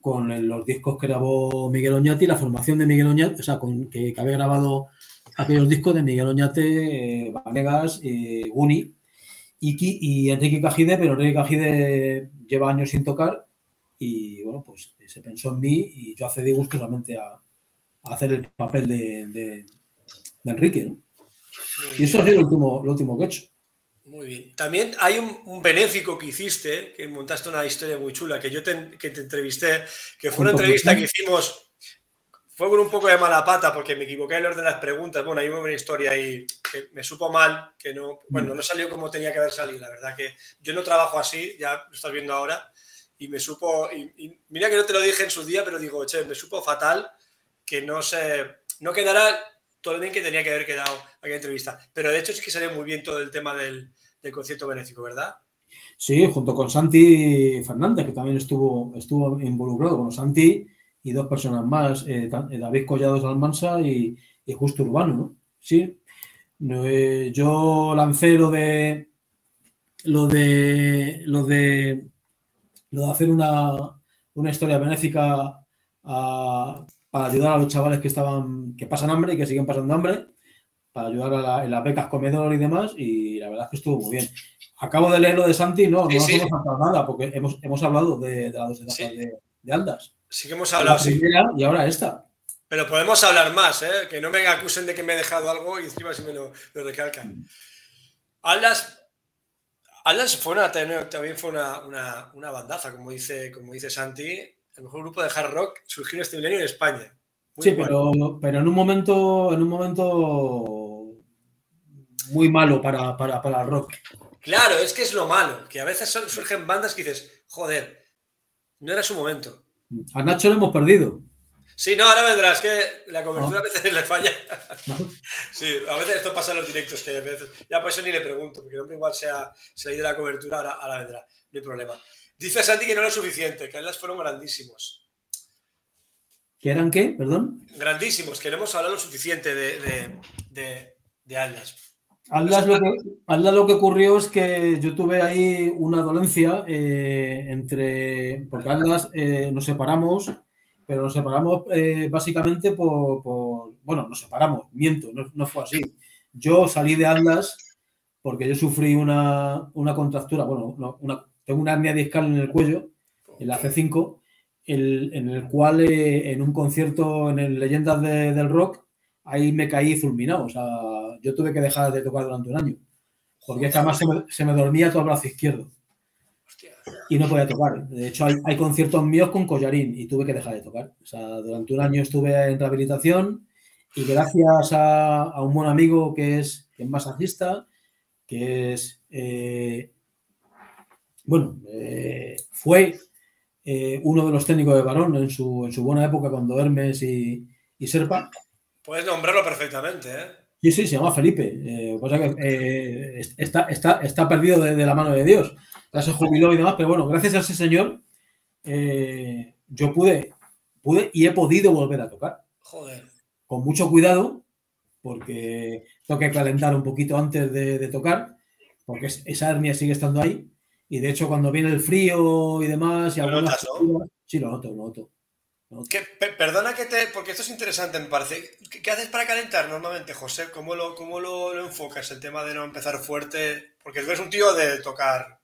con los discos que grabó Miguel Oñate y la formación de Miguel Oñate, o sea, con, que, que, había grabado aquellos discos de Miguel Oñate, eh, Vanegas, eh, Guni y, y Enrique Cajide, pero Enrique Cajide lleva años sin tocar y bueno, pues se pensó en mí y yo accedí gustosamente a, a hacer el papel de, de, de Enrique, ¿no? Y eso ha sido lo último, lo último que he hecho. Muy bien. También hay un, un, benéfico que hiciste, que montaste una historia muy chula, que yo te, que te entrevisté, que fue una entrevista que hicimos, fue con un poco de mala pata, porque me equivoqué en el orden de las preguntas. Bueno, hay una historia ahí que me supo mal, que no, bueno, no salió como tenía que haber salido. La verdad que yo no trabajo así, ya lo estás viendo ahora, y me supo, y, y mira que no te lo dije en su día, pero digo, che, me supo fatal que no se, no quedara todo lo bien que tenía que haber quedado aquella entrevista. Pero de hecho es que salió muy bien todo el tema del, del concierto benéfico, ¿verdad? Sí, junto con Santi Fernández, que también estuvo, estuvo involucrado con Santi y dos personas más, eh, David Collados Almansa y, y, Justo Urbano, ¿no? Sí. Eh, yo lancé lo de lo de lo de lo de hacer una, una historia benéfica a, para ayudar a los chavales que estaban, que pasan hambre y que siguen pasando hambre, para ayudar a la, en las becas comedor y demás, y la verdad es que estuvo muy bien. Acabo de leer lo de Santi, no, no sí, nos sí. hemos faltado nada, porque hemos, hemos hablado de, de las dos etapas sí. de, de, Aldas. Sí que hemos hablado, sí. Y ahora esta. Pero podemos hablar más, ¿eh? que no me acusen de que me he dejado algo y encima si me lo, lo recalcan. Aldas, Aldas fue una, también fue una, una, una bandaza, como dice, como dice Santi, el mejor grupo de hard rock surgió en este milenio en España. Muy sí, pero, pero, en un momento, en un momento muy malo para, para, para, el rock. Claro, es que es lo malo, que a veces surgen bandas que dices, joder, no era su momento. A Nacho lo hemos perdido. Sí, no, ahora vendrás, que la cobertura no. a veces le falla. No. Sí, a veces esto pasa en los directos, que a veces, ya por eso ni le pregunto, porque el hombre igual se ha, se ha ido la cobertura, ahora, ahora vendrá, no hay problema. Dice Santi que no era suficiente, que Atlas fueron grandísimos. ¿Que eran qué? Perdón. Grandísimos, que no hemos hablado lo suficiente de, de, de, de Atlas. Atlas lo, que, Atlas lo, que, ocurrió es que yo tuve ahí una dolencia eh, entre. Porque Atlas eh, nos separamos, pero nos separamos eh, básicamente por, por, Bueno, nos separamos, miento, no, no, fue así. Yo salí de Atlas porque yo sufrí una, una contractura, bueno, una, tengo una hernia discal en el cuello, en la C5, el, en el cual eh, en un concierto en el Leyendas de, del Rock ahí me caí fulminado. O sea, yo tuve que dejar de tocar durante un año. Porque es que además se me, se me dormía todo el brazo izquierdo Hostia. y no podía tocar. De hecho, hay, hay conciertos míos con collarín y tuve que dejar de tocar. O sea, durante un año estuve en rehabilitación y gracias a, a un buen amigo que es, que es masajista, que es, eh, bueno, eh, fue eh, uno de los técnicos de Barón en su, en su buena época cuando Hermes y, y Serpa. Puedes nombrarlo perfectamente, ¿eh? Sí, sí, se llama Felipe. Eh, lo que eh, está, está, está perdido de, de la mano de Dios. Ya se jubiló y demás, pero bueno, gracias a ese señor, eh, yo pude, pude y he podido volver a tocar. Joder. Con mucho cuidado, porque tengo que calentar un poquito antes de, de tocar, porque es- esa hernia sigue estando ahí. Y de hecho, cuando viene el frío y demás, y Lo algunas notas, Sí, lo noto, lo noto. Perdona que te. Porque esto es interesante, me parece. ¿Qué, qué haces para calentar normalmente, José? ¿Cómo, lo, cómo lo, lo enfocas? El tema de no empezar fuerte. Porque tú eres un tío de tocar.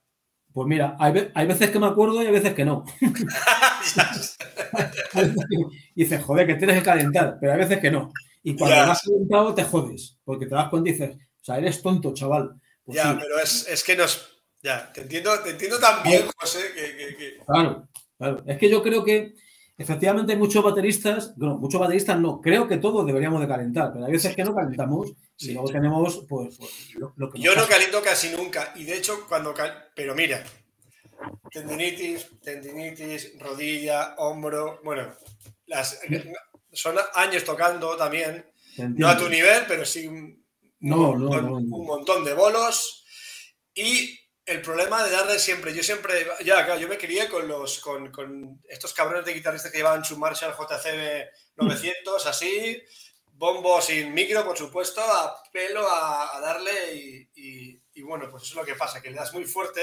Pues mira, hay, hay veces que me acuerdo y hay veces que no. Y dices, joder, que tienes que calentar, pero hay veces que no. Y cuando Ya. lo has calentado, te jodes, porque te das cuenta y dices, o sea, eres tonto, chaval. Pues ya, sí, pero es, es que nos. Ya, te entiendo, te entiendo tan bien, José, que. que- que- claro, claro. Es que yo creo que efectivamente hay muchos bateristas, bueno, muchos bateristas no, creo que todos deberíamos de calentar, pero hay veces que no calentamos Sí, y luego sí. tenemos, pues, pues, lo, lo que Yo no pasa. caliento casi nunca. Y de hecho, cuando. cal- Pero mira. Tendinitis, tendinitis, rodilla, hombro. Bueno, las, son años tocando también. No a tu nivel, pero sí un, no. un montón de bolos. Y el problema de darle siempre, yo siempre, ya, claro, yo me crié con los, con, con estos cabrones de guitarristas que llevaban su Marshall JCB 900, así, bombo sin micro, por supuesto, a pelo a, a darle y, y- y bueno, pues eso es lo que pasa, que le das muy fuerte,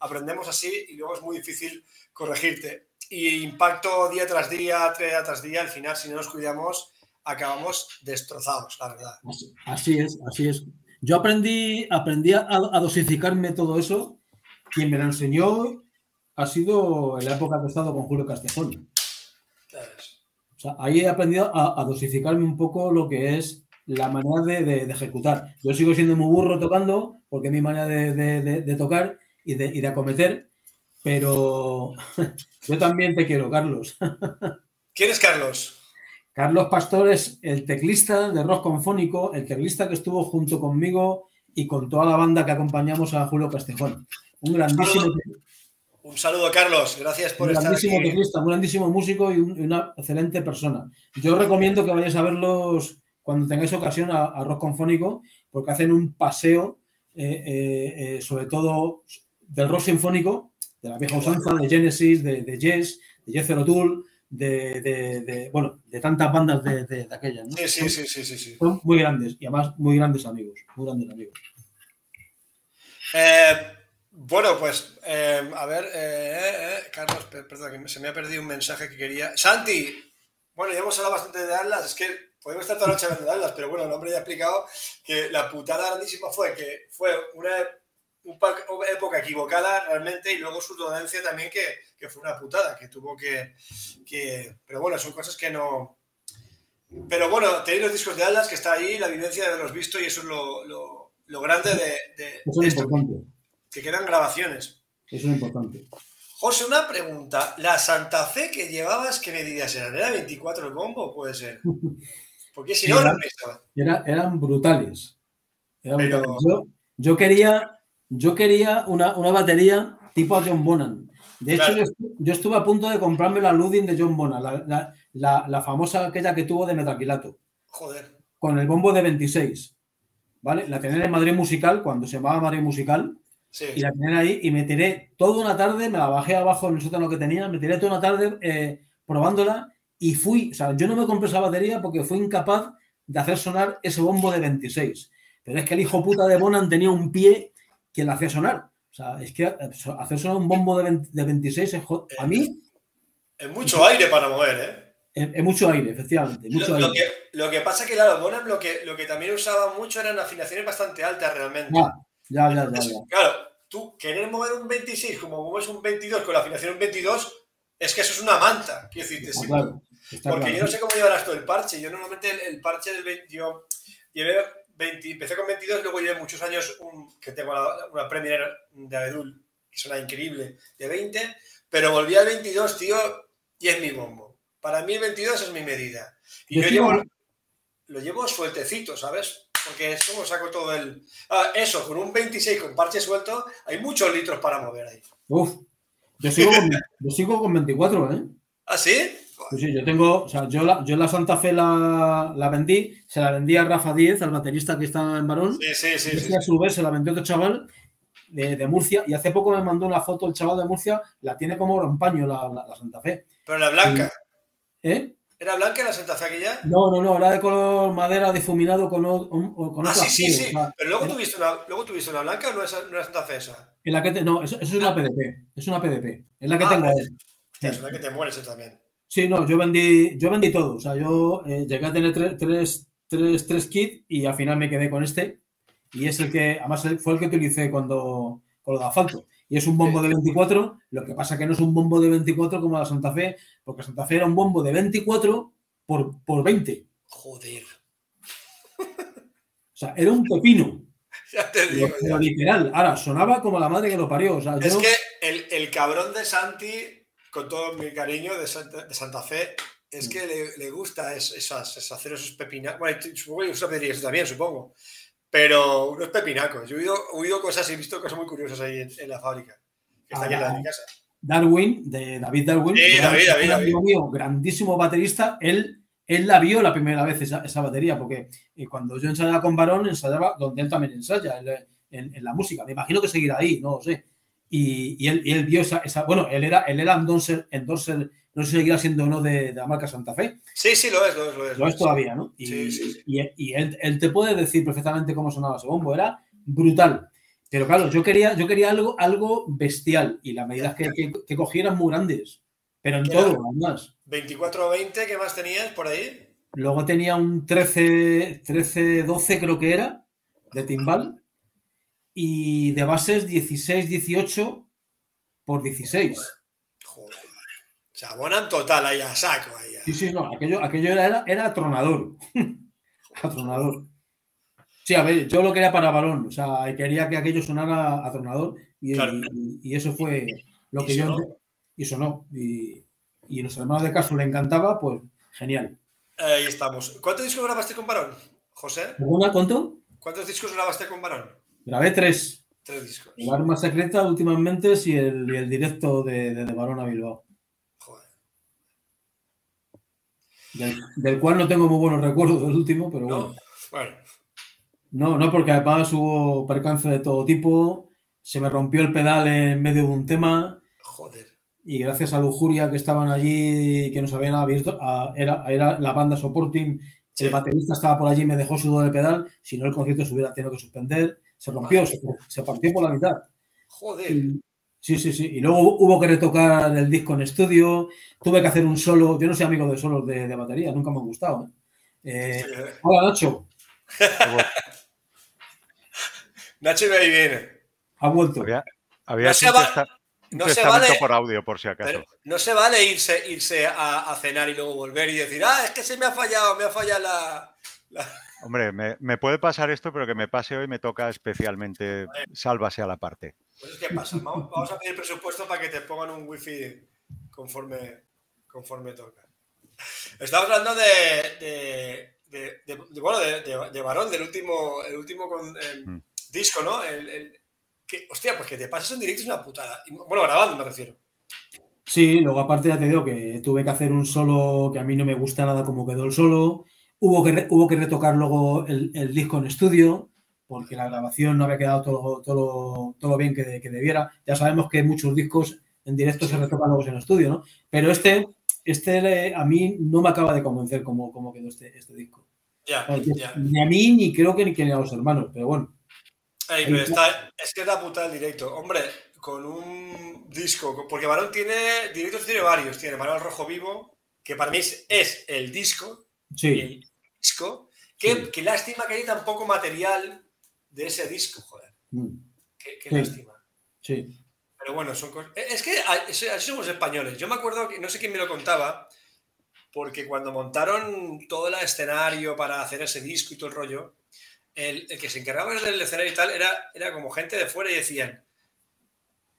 aprendemos así y luego es muy difícil corregirte. Y impacto día tras día, día tras día, al final, si no nos cuidamos, acabamos destrozados, la verdad. Así es, así es. Yo aprendí, aprendí a, dosificarme todo eso. Quien me lo enseñó ha sido en la época que he estado con Julio Castejón. ahí he aprendido a, dosificarme un poco lo que es la manera de, de- ejecutar. Yo sigo siendo muy burro tocando, porque es mi manera de- de tocar y de, y de acometer, pero yo también te quiero, Carlos. ¿Quién es Carlos? Carlos Pastor es el teclista de rock confónico, el teclista que estuvo junto conmigo y con toda la banda que acompañamos a Julio Castejón. Un grandísimo, Un saludo, Carlos. Gracias por un estar grandísimo aquí. teclista, un grandísimo músico y, un- y una excelente persona. Yo recomiendo que vayáis a verlos cuando tengáis ocasión a, a rock confónico, porque hacen un paseo, eh, eh, eh, sobre todo del rock sinfónico, de la vieja usanza, de Genesis, de, de Yes, de Jethro Tull, de, de- de- bueno, de tantas bandas de, de- aquellas. ¿no? Sí, sí, sí, sí, sí, sí. Son muy grandes y además muy grandes amigos, muy grandes amigos. Eh, bueno, pues, eh, a ver, eh, Carlos, per- perdón, que se me ha perdido un mensaje que quería. Santi, bueno, ya hemos hablado bastante de Atlas, es que podemos estar toda la noche hablando de Atlas, pero bueno, el hombre ya ha explicado que la putada grandísima fue que fue una, un pa- época equivocada realmente y luego su tendencia también que, que fue una putada, que tuvo que, que... Pero bueno, son cosas que no... Pero bueno, tenéis los discos de Atlas que está ahí, la vivencia de haberlos visto y eso es lo, lo- lo grande de, de- Eso de es esto, importante. que quedan grabaciones. Eso es importante. José, una pregunta. ¿La Santa Fe que llevabas, qué medidas eran? ¿Era 24 el bombo? Puede ser. Porque si no, era- no estaba. Era- eran brutales. Eran Pero- brutales. Yo, yo quería, yo quería una, una batería tipo a John Bonham. De hecho, Claro. yo, estu- yo estuve a punto de comprarme la Ludin de John Bonham, la, la- la- la famosa aquella que tuvo de metaquilato, Joder. con el bombo de 26. ¿Vale? La tenía en Madrid Musical, cuando se llamaba Madrid Musical, Sí. y la tenía ahí y me tiré toda una tarde, me la bajé abajo en el sótano que tenía, me tiré toda una tarde eh, probándola y fui, o sea, yo no me compré esa batería porque fui incapaz de hacer sonar ese bombo de 26. Pero es que el hijo puta de Bonan tenía un pie que la hacía sonar. O sea, es que eh, hacer sonar un bombo de, 20 de 26 es jo- a mí Es mucho aire para mover, ¿eh? es, es mucho aire, efectivamente. Mucho Lo, lo aire. que, lo que pasa que, claro, Bonham lo que, lo que también usaba mucho eran afinaciones bastante altas realmente. Ya, ya, ya, ya, Entonces, ya. Claro, tú querer mover un 26 como mueves un 22 con la afinación un 22, es que eso es una manta. Quiero decirte, sí. claro. Porque claro. yo no sé cómo llevarás tú el parche. Yo normalmente el, el parche del 20, yo llevé 20, empecé con 22, luego llevé muchos años un- que tengo la- una Premier de Abedul, que suena increíble, de 20, pero volví al 22, tío, y es mi bombo. Para mí el 22 es mi medida. Y Yo llevo, lo llevo sueltecito, ¿sabes? Porque es como saco todo el... Ah, eso, con un 26 con parche suelto, hay muchos litros para mover ahí. Uf, yo sigo con, yo sigo con 24, ¿eh? ¿Ah, sí? Pues sí, yo tengo, o sea, yo la, yo la Santa Fe la, la vendí, se la vendí a Rafa 10, al baterista que está en Barón. Sí, sí, sí. a su vez se la vendió otro chaval de, de Murcia y hace poco me mandó una foto el chaval de Murcia, la tiene como rompaño la, la, la Santa Fe. Pero la blanca. ¿Eh? ¿Era blanca la Santa Fe aquella? No, no, no, era de color madera difuminado con, un- con Ah, sí, sí, sí. o sea, Pero luego era- tuviste, una, luego tuviste una blanca o no es, no era Santa Fe esa. en la que te- no, eso, eso es una PDP, es una PDP, es la que Ah, tengo. Hostia, es una que te mueres esa también. Sí, no, yo vendí, yo vendí todo. O sea, yo eh, llegué a tener tres, tres, tres, tres kits y al final me quedé con este. Y es el que, además, fue el que utilicé cuando con lo de asfalto. Y es un bombo de 24, lo que pasa que no es un bombo de 24 como la Santa Fe, porque Santa Fe era un bombo de 24 por, por 20. Joder. O sea, era un pepino. Ya te digo. Pero ya. literal. Ahora, sonaba como la madre que lo parió. O sea, Es yo- que el, el cabrón de Santi, con todo mi cariño de Santa, de Santa Fe, es que le, le gusta es- esas, es hacer esos pepinacos. Bueno, supongo que usted eso también, supongo. Pero unos pepinacos. Yo he oído, he oído cosas y he visto cosas muy curiosas ahí en, en la fábrica. Que está Ah, aquí en la ya. de mi casa. Darwin, de David Darwin, Sí, David, David, mío, grandísimo baterista, él, él la vio la primera vez esa, esa batería, porque eh, cuando yo ensayaba con Barón, ensayaba donde él también ensaya, en, en- en la música. Me imagino que seguirá ahí, no lo sé. Y, y él, y él vio esa, esa- bueno, él era, él era endorser, endorser, no sé si seguirá siendo o no de, de la marca Santa Fe, Sí, sí, lo es, lo es, lo es. lo es todavía, ¿no? Y, Sí, sí, sí. y- él, él te puede decir perfectamente cómo sonaba ese bombo, era brutal. Pero claro, yo quería, yo quería algo, algo bestial y las medidas que, que, que cogí eran muy grandes, pero en ¿Qué todo, además. 24 o 20, ¿qué más tenías por ahí? Luego tenía un 13, 13, 12 creo que era, de timbal, y de bases 16, 18 por 16. Joder. Se abonan total ahí a saco. Ahí a- Sí, sí, no, aquello, aquello era, era atronador. atronador. Sí, a ver, yo lo quería para balón, o sea, quería que aquello sonara atronador y, Claro. y- y eso fue lo Y que yo... sonó. Y sonó. Y, y a los hermanos de Caso le encantaba, pues genial. Ahí estamos. ¿Cuántos discos grabaste con Varón, José? ¿Perdona, cuánto? ¿Cuántos discos grabaste con Varón? Grabé tres. Tres discos. El arma secreta últimamente y el, y el directo de, de, de Barón a Bilbao. Joder. Del, del cual no tengo muy buenos recuerdos del último, pero bueno. ¿No? Bueno, No, no, porque además hubo percance de todo tipo. Se me rompió el pedal en medio de un tema. joder. Y gracias a Lujuria que estaban allí, que nos habían abierto, a- era, era la banda supporting, el baterista estaba por allí y me dejó sudor el pedal, si no el concierto se hubiera tenido que suspender, se rompió, se, se partió por la mitad. Joder. Y- sí, sí, sí. Y luego hubo que retocar el disco en estudio, tuve que hacer un solo, yo no soy amigo de solos de, de batería, nunca me han gustado. ¿eh? Eh, hola Nacho, Nacho me ahí viene. ha vuelto. Había, había No se un, va- testa- un no se testamento vale- por audio, por si acaso. No se vale irse, irse a, a cenar y luego volver y decir, ah, es que se me ha fallado, me ha fallado la. la-". Hombre, me, me puede pasar esto, pero que me pase hoy me toca especialmente sálvase a la parte. Pues es que pasa. Vamos, vamos a pedir presupuesto para que te pongan un wifi conforme, conforme toca. Estamos hablando de, de, de- de- de- bueno, de, de, de Varón, del último, el último con- eh, Mm. disco, ¿no? El, el- que, hostia, pues que te pases en directo es una putada. Bueno, grabando me refiero. Sí, luego aparte ya te digo que tuve que hacer un solo que a mí no me gusta nada como quedó el solo. Hubo que, hubo que retocar luego el, el disco en estudio porque la grabación no había quedado todo, todo, todo bien que, que debiera. Ya sabemos que muchos discos en directo se retocan luego en estudio, ¿no? Pero este, este a mí no me acaba de convencer cómo, cómo quedó este, este disco. Ya, ya. Ni a mí ni creo que ni, que ni a los hermanos, pero bueno. Ey, pero está- es que es la puta el directo. Hombre, con un disco, porque Varón tiene, directos tiene varios. Tiene Manuel Rojo Vivo, que para mí es, es el disco, Sí, disco. Qué, Sí. qué lástima que hay tan poco material de ese disco, joder. mm, Qué, qué Sí. lástima. sí. Pero bueno, son cosas. Es que así somos españoles. Yo me acuerdo que, no sé quién me lo contaba, porque cuando montaron todo el escenario para hacer ese disco y todo el rollo, el, que se encargaba del escenario y tal era, era como gente de fuera y decían,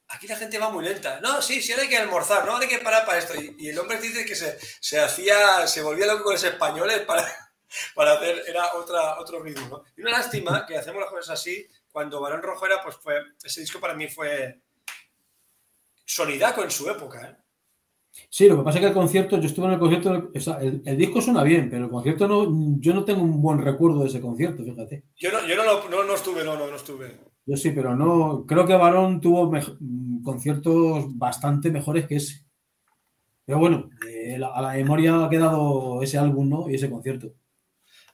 aquí la gente va muy lenta. No, sí, sí, ahora hay que almorzar, no, hay que parar para esto. Y, el hombre dice que se, se, hacía, se volvía loco con los españoles para, para hacer, era otra, otro ritmo. Y una lástima que hacemos las cosas así, cuando Barón Rojo era, pues fue, ese disco para mí fue solidaco en su época. ¿eh? Sí, lo que pasa es que el concierto, yo estuve en el concierto, el, disco suena bien, pero el concierto no, yo no tengo un buen recuerdo de ese concierto, fíjate. Yo no, yo no, no, no estuve, no, no, no estuve. Yo sí, pero no, creo que Barón tuvo conciertos bastante mejores que ese. Pero bueno, eh, a la memoria ha quedado ese álbum, ¿no? Y ese concierto.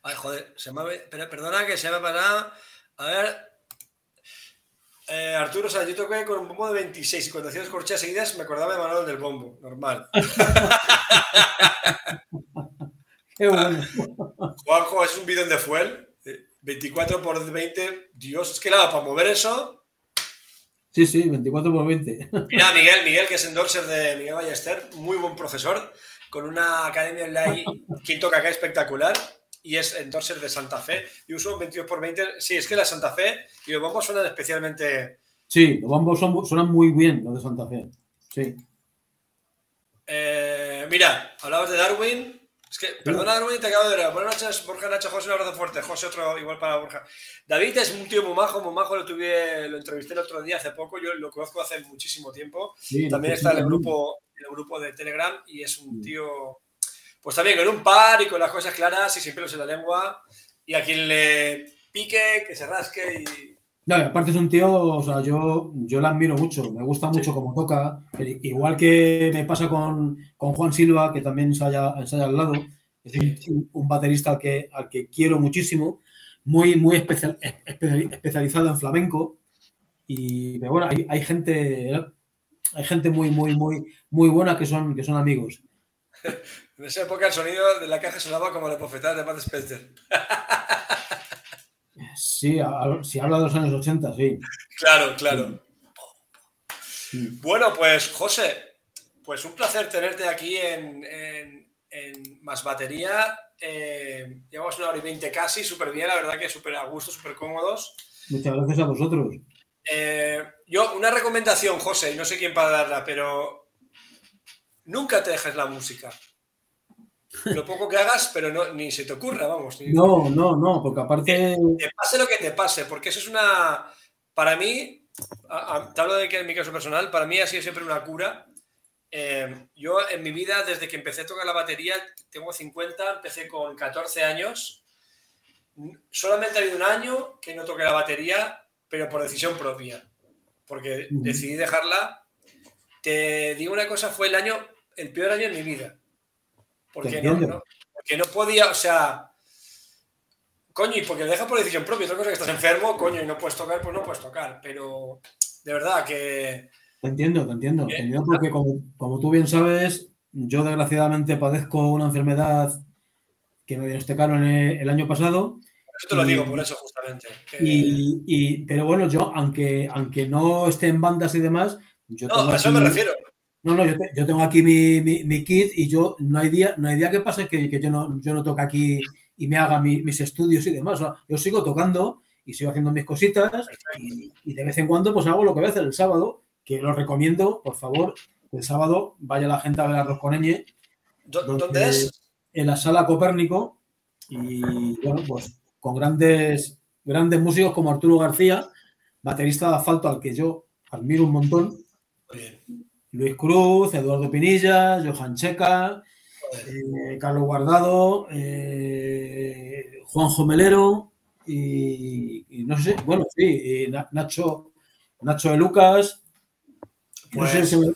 Ay, joder, se me perdona que se me ha pasado. A ver, eh, Arturo, o sea, yo toqué con un bombo de 26 y cuando hacía las corcheas seguidas me acordaba de Manuel del bombo, normal. Qué bueno. Juanjo, es un bidón de fuel, 24 por 20. Dios, es que nada, para mover eso. Sí, sí, 24 por 20. Mira, Miguel, Miguel, que es endorser de Miguel Ballester, muy buen profesor, con una academia online, quinto acá espectacular y es entonces de Santa Fe. Y uso 22 por 20. Sí, es que la Santa Fe y los bombos suenan especialmente. Sí, los bombos son, suenan muy bien, los de Santa Fe. Sí. Eh, mira, hablabas de Darwin. Es que, perdona, Darwin, te acabo de ver. Buenas noches, Borja Nacho, José, un abrazo fuerte. José, otro igual para Borja. David es un tío muy majo, muy majo. Lo, tuve, lo entrevisté el otro día hace poco. Yo lo conozco hace muchísimo tiempo. También está en el grupo, en el grupo de Telegram y es un tío pues también con un par y con las cosas claras y sin pelos en la lengua. Y a quien le pique, que se rasque y. No, aparte es un tío, o sea, yo, yo la admiro mucho, me gusta mucho cómo toca, igual que me pasa con, Juan Silva, que también ensaya, al lado, es un, baterista al que, al que quiero muchísimo, muy, muy especializado en flamenco, y bueno, hay, hay, gente, hay gente muy, muy, muy, muy buena que son, que son amigos. En esa época el sonido de la caja sonaba como la profetada de Bud Spencer. Sí, si habla de los años 80, sí. Claro, claro. Bueno, pues José, pues un placer tenerte aquí en, Más Batería. Eh, llevamos una hora y veinte casi, súper bien, la verdad que súper a gusto, súper cómodos. Muchas gracias a vosotros. Eh, yo, una recomendación, José, y no sé quién para darla, pero nunca te dejes la música lo poco que hagas, pero no, ni se te ocurra, vamos. No, no, no, porque aparte... Te pase lo que te pase, porque eso es una... Para mí, te hablo de que en mi caso personal, para mí ha sido siempre una cura. Eh, yo en mi vida, desde que empecé a tocar la batería, tengo 50, empecé con 14 años. Solamente ha habido un año que no toqué la batería, pero por decisión propia, porque decidí dejarla. Te digo una cosa, fue el año, el peor año de mi vida porque no, porque no podía, o sea, coño, y porque lo deja por decisión propia, otra cosa que estás enfermo, coño, y no puedes tocar, pues no puedes tocar, pero de verdad que... Te entiendo, te entiendo, te entiendo porque como, tú bien sabes, yo desgraciadamente padezco una enfermedad que me diagnosticaron el año pasado. Eso te lo digo, por eso justamente. Y, pero bueno, yo, aunque, aunque no esté en bandas y demás, yo no, a eso me refiero. No, no, yo, tengo aquí mi, kit y yo no hay día, no hay día que pase que, yo, no, yo no toque aquí y me haga mis estudios y demás. yo sigo tocando y sigo haciendo mis cositas y, de vez en cuando pues hago lo que voy a hacer el sábado, que lo recomiendo, por favor, el sábado vaya la gente a ver a Rosconeñe. ¿Dónde es? En la sala Copérnico y bueno, pues con grandes, grandes músicos como Arturo García, baterista de asfalto al que yo admiro un montón. Luis Cruz, Eduardo Pinilla, Johan Checa, eh, Carlos Guardado, eh, Juan Jomelero y, no sé, bueno, sí, Nacho, Nacho de Lucas. no sé pues, si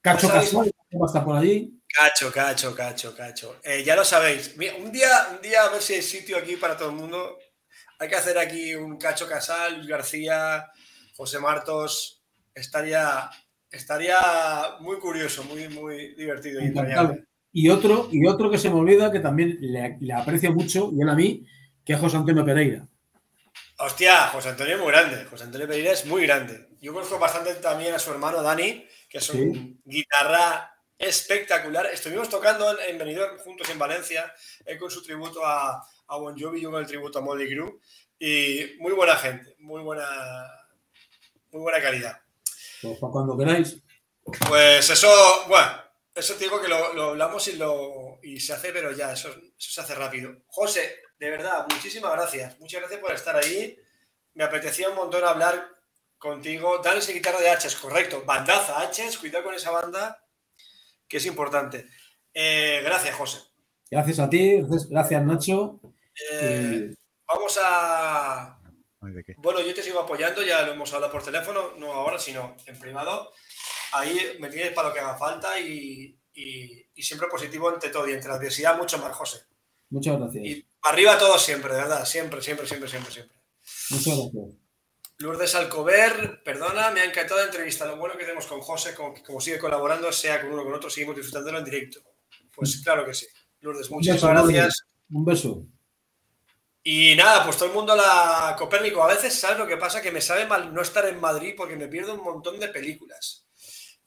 Cacho pues Casal, va a estar por allí. Cacho, cacho, cacho, cacho. Eh, ya lo sabéis. un día, un día a ver si hay sitio aquí para todo el mundo. Hay que hacer aquí un Cacho Casal, Luis García, José Martos. Estaría, Estaría muy curioso, muy, muy divertido. Y, otro, y otro que se me olvida, que también le, aprecio mucho, y él a mí, que es José Antonio Pereira. Hostia, José Antonio es muy grande. José Antonio Pereira es muy grande. Yo conozco bastante también a su hermano Dani, que es un guitarra espectacular. Estuvimos tocando en, Benidorm juntos en Valencia, él con su tributo a, a Bon Jovi, yo con el tributo a Molly Crew. Y muy buena gente, muy buena, muy buena calidad. Pues cuando queráis. Pues eso, bueno, eso te digo que lo, hablamos y, lo, y se hace, pero ya, eso, se hace rápido. José, de verdad, muchísimas gracias. Muchas gracias por estar ahí. Me apetecía un montón hablar contigo. Dale esa guitarra de H, correcto. Bandaza H, cuidado con esa banda, que es importante. Eh, gracias, José. Gracias a ti, gracias, Nacho. Eh, vamos a. Bueno, yo te sigo apoyando, ya lo hemos hablado por teléfono, no ahora, sino en privado. Ahí me tienes para lo que haga falta y, siempre positivo ante todo y entre la adversidad mucho más, José. Muchas gracias. Y arriba todo siempre, de verdad, siempre, siempre, siempre, siempre, siempre. Muchas gracias. Lourdes Alcover, perdona, me ha encantado la entrevista. Lo bueno que tenemos con José, con, como sigue colaborando, sea con uno o con otro, seguimos disfrutándolo en directo. Pues claro que sí. Lourdes, muchas gracias. Un beso. Y nada, pues todo el mundo la Copérnico. A veces, ¿sabes lo que pasa? Que me sabe mal no estar en Madrid porque me pierdo un montón de películas.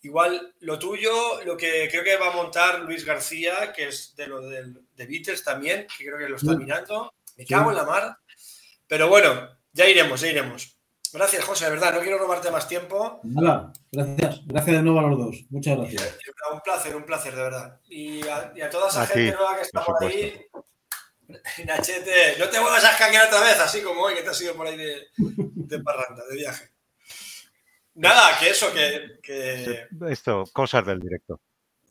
Igual lo tuyo, lo que creo que va a montar Luis García, que es de lo de, Beatles también, que creo que lo está mirando. Me cago en la mar. Pero bueno, ya iremos, ya iremos. Gracias, José, de verdad, no quiero robarte más tiempo. Nada, gracias. Gracias de nuevo a los dos. Muchas gracias. Un placer, un placer, de verdad. Y a, toda esa gente nueva que está por, ahí. Nachete, no te vuelvas a escanear otra vez, así como hoy que te has ido por ahí de, de parranda, de viaje. Nada, que eso, que, Esto, cosas del directo.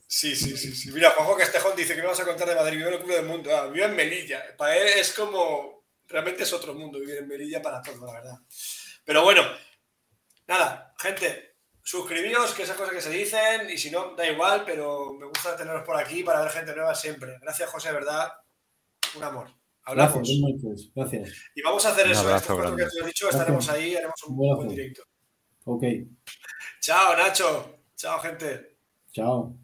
Sí, sí, sí, sí. Mira, Juanjo Castejón dice que me vas a contar de Madrid, vivo en el culo del mundo. Ah, vivo en Melilla. Para él es como. Realmente es otro mundo vivir en Melilla para todos, la verdad. Pero bueno, nada, gente, suscribíos, que esas cosas que se dicen, y si no, da igual, pero me gusta teneros por aquí para ver gente nueva siempre. Gracias, José, verdad. Un amor. Hablamos. Gracias. Y vamos a hacer eso. Esto que te he dicho, estaremos ahí, haremos un buen directo. Ok. Chao, Nacho. Chao, gente. Chao.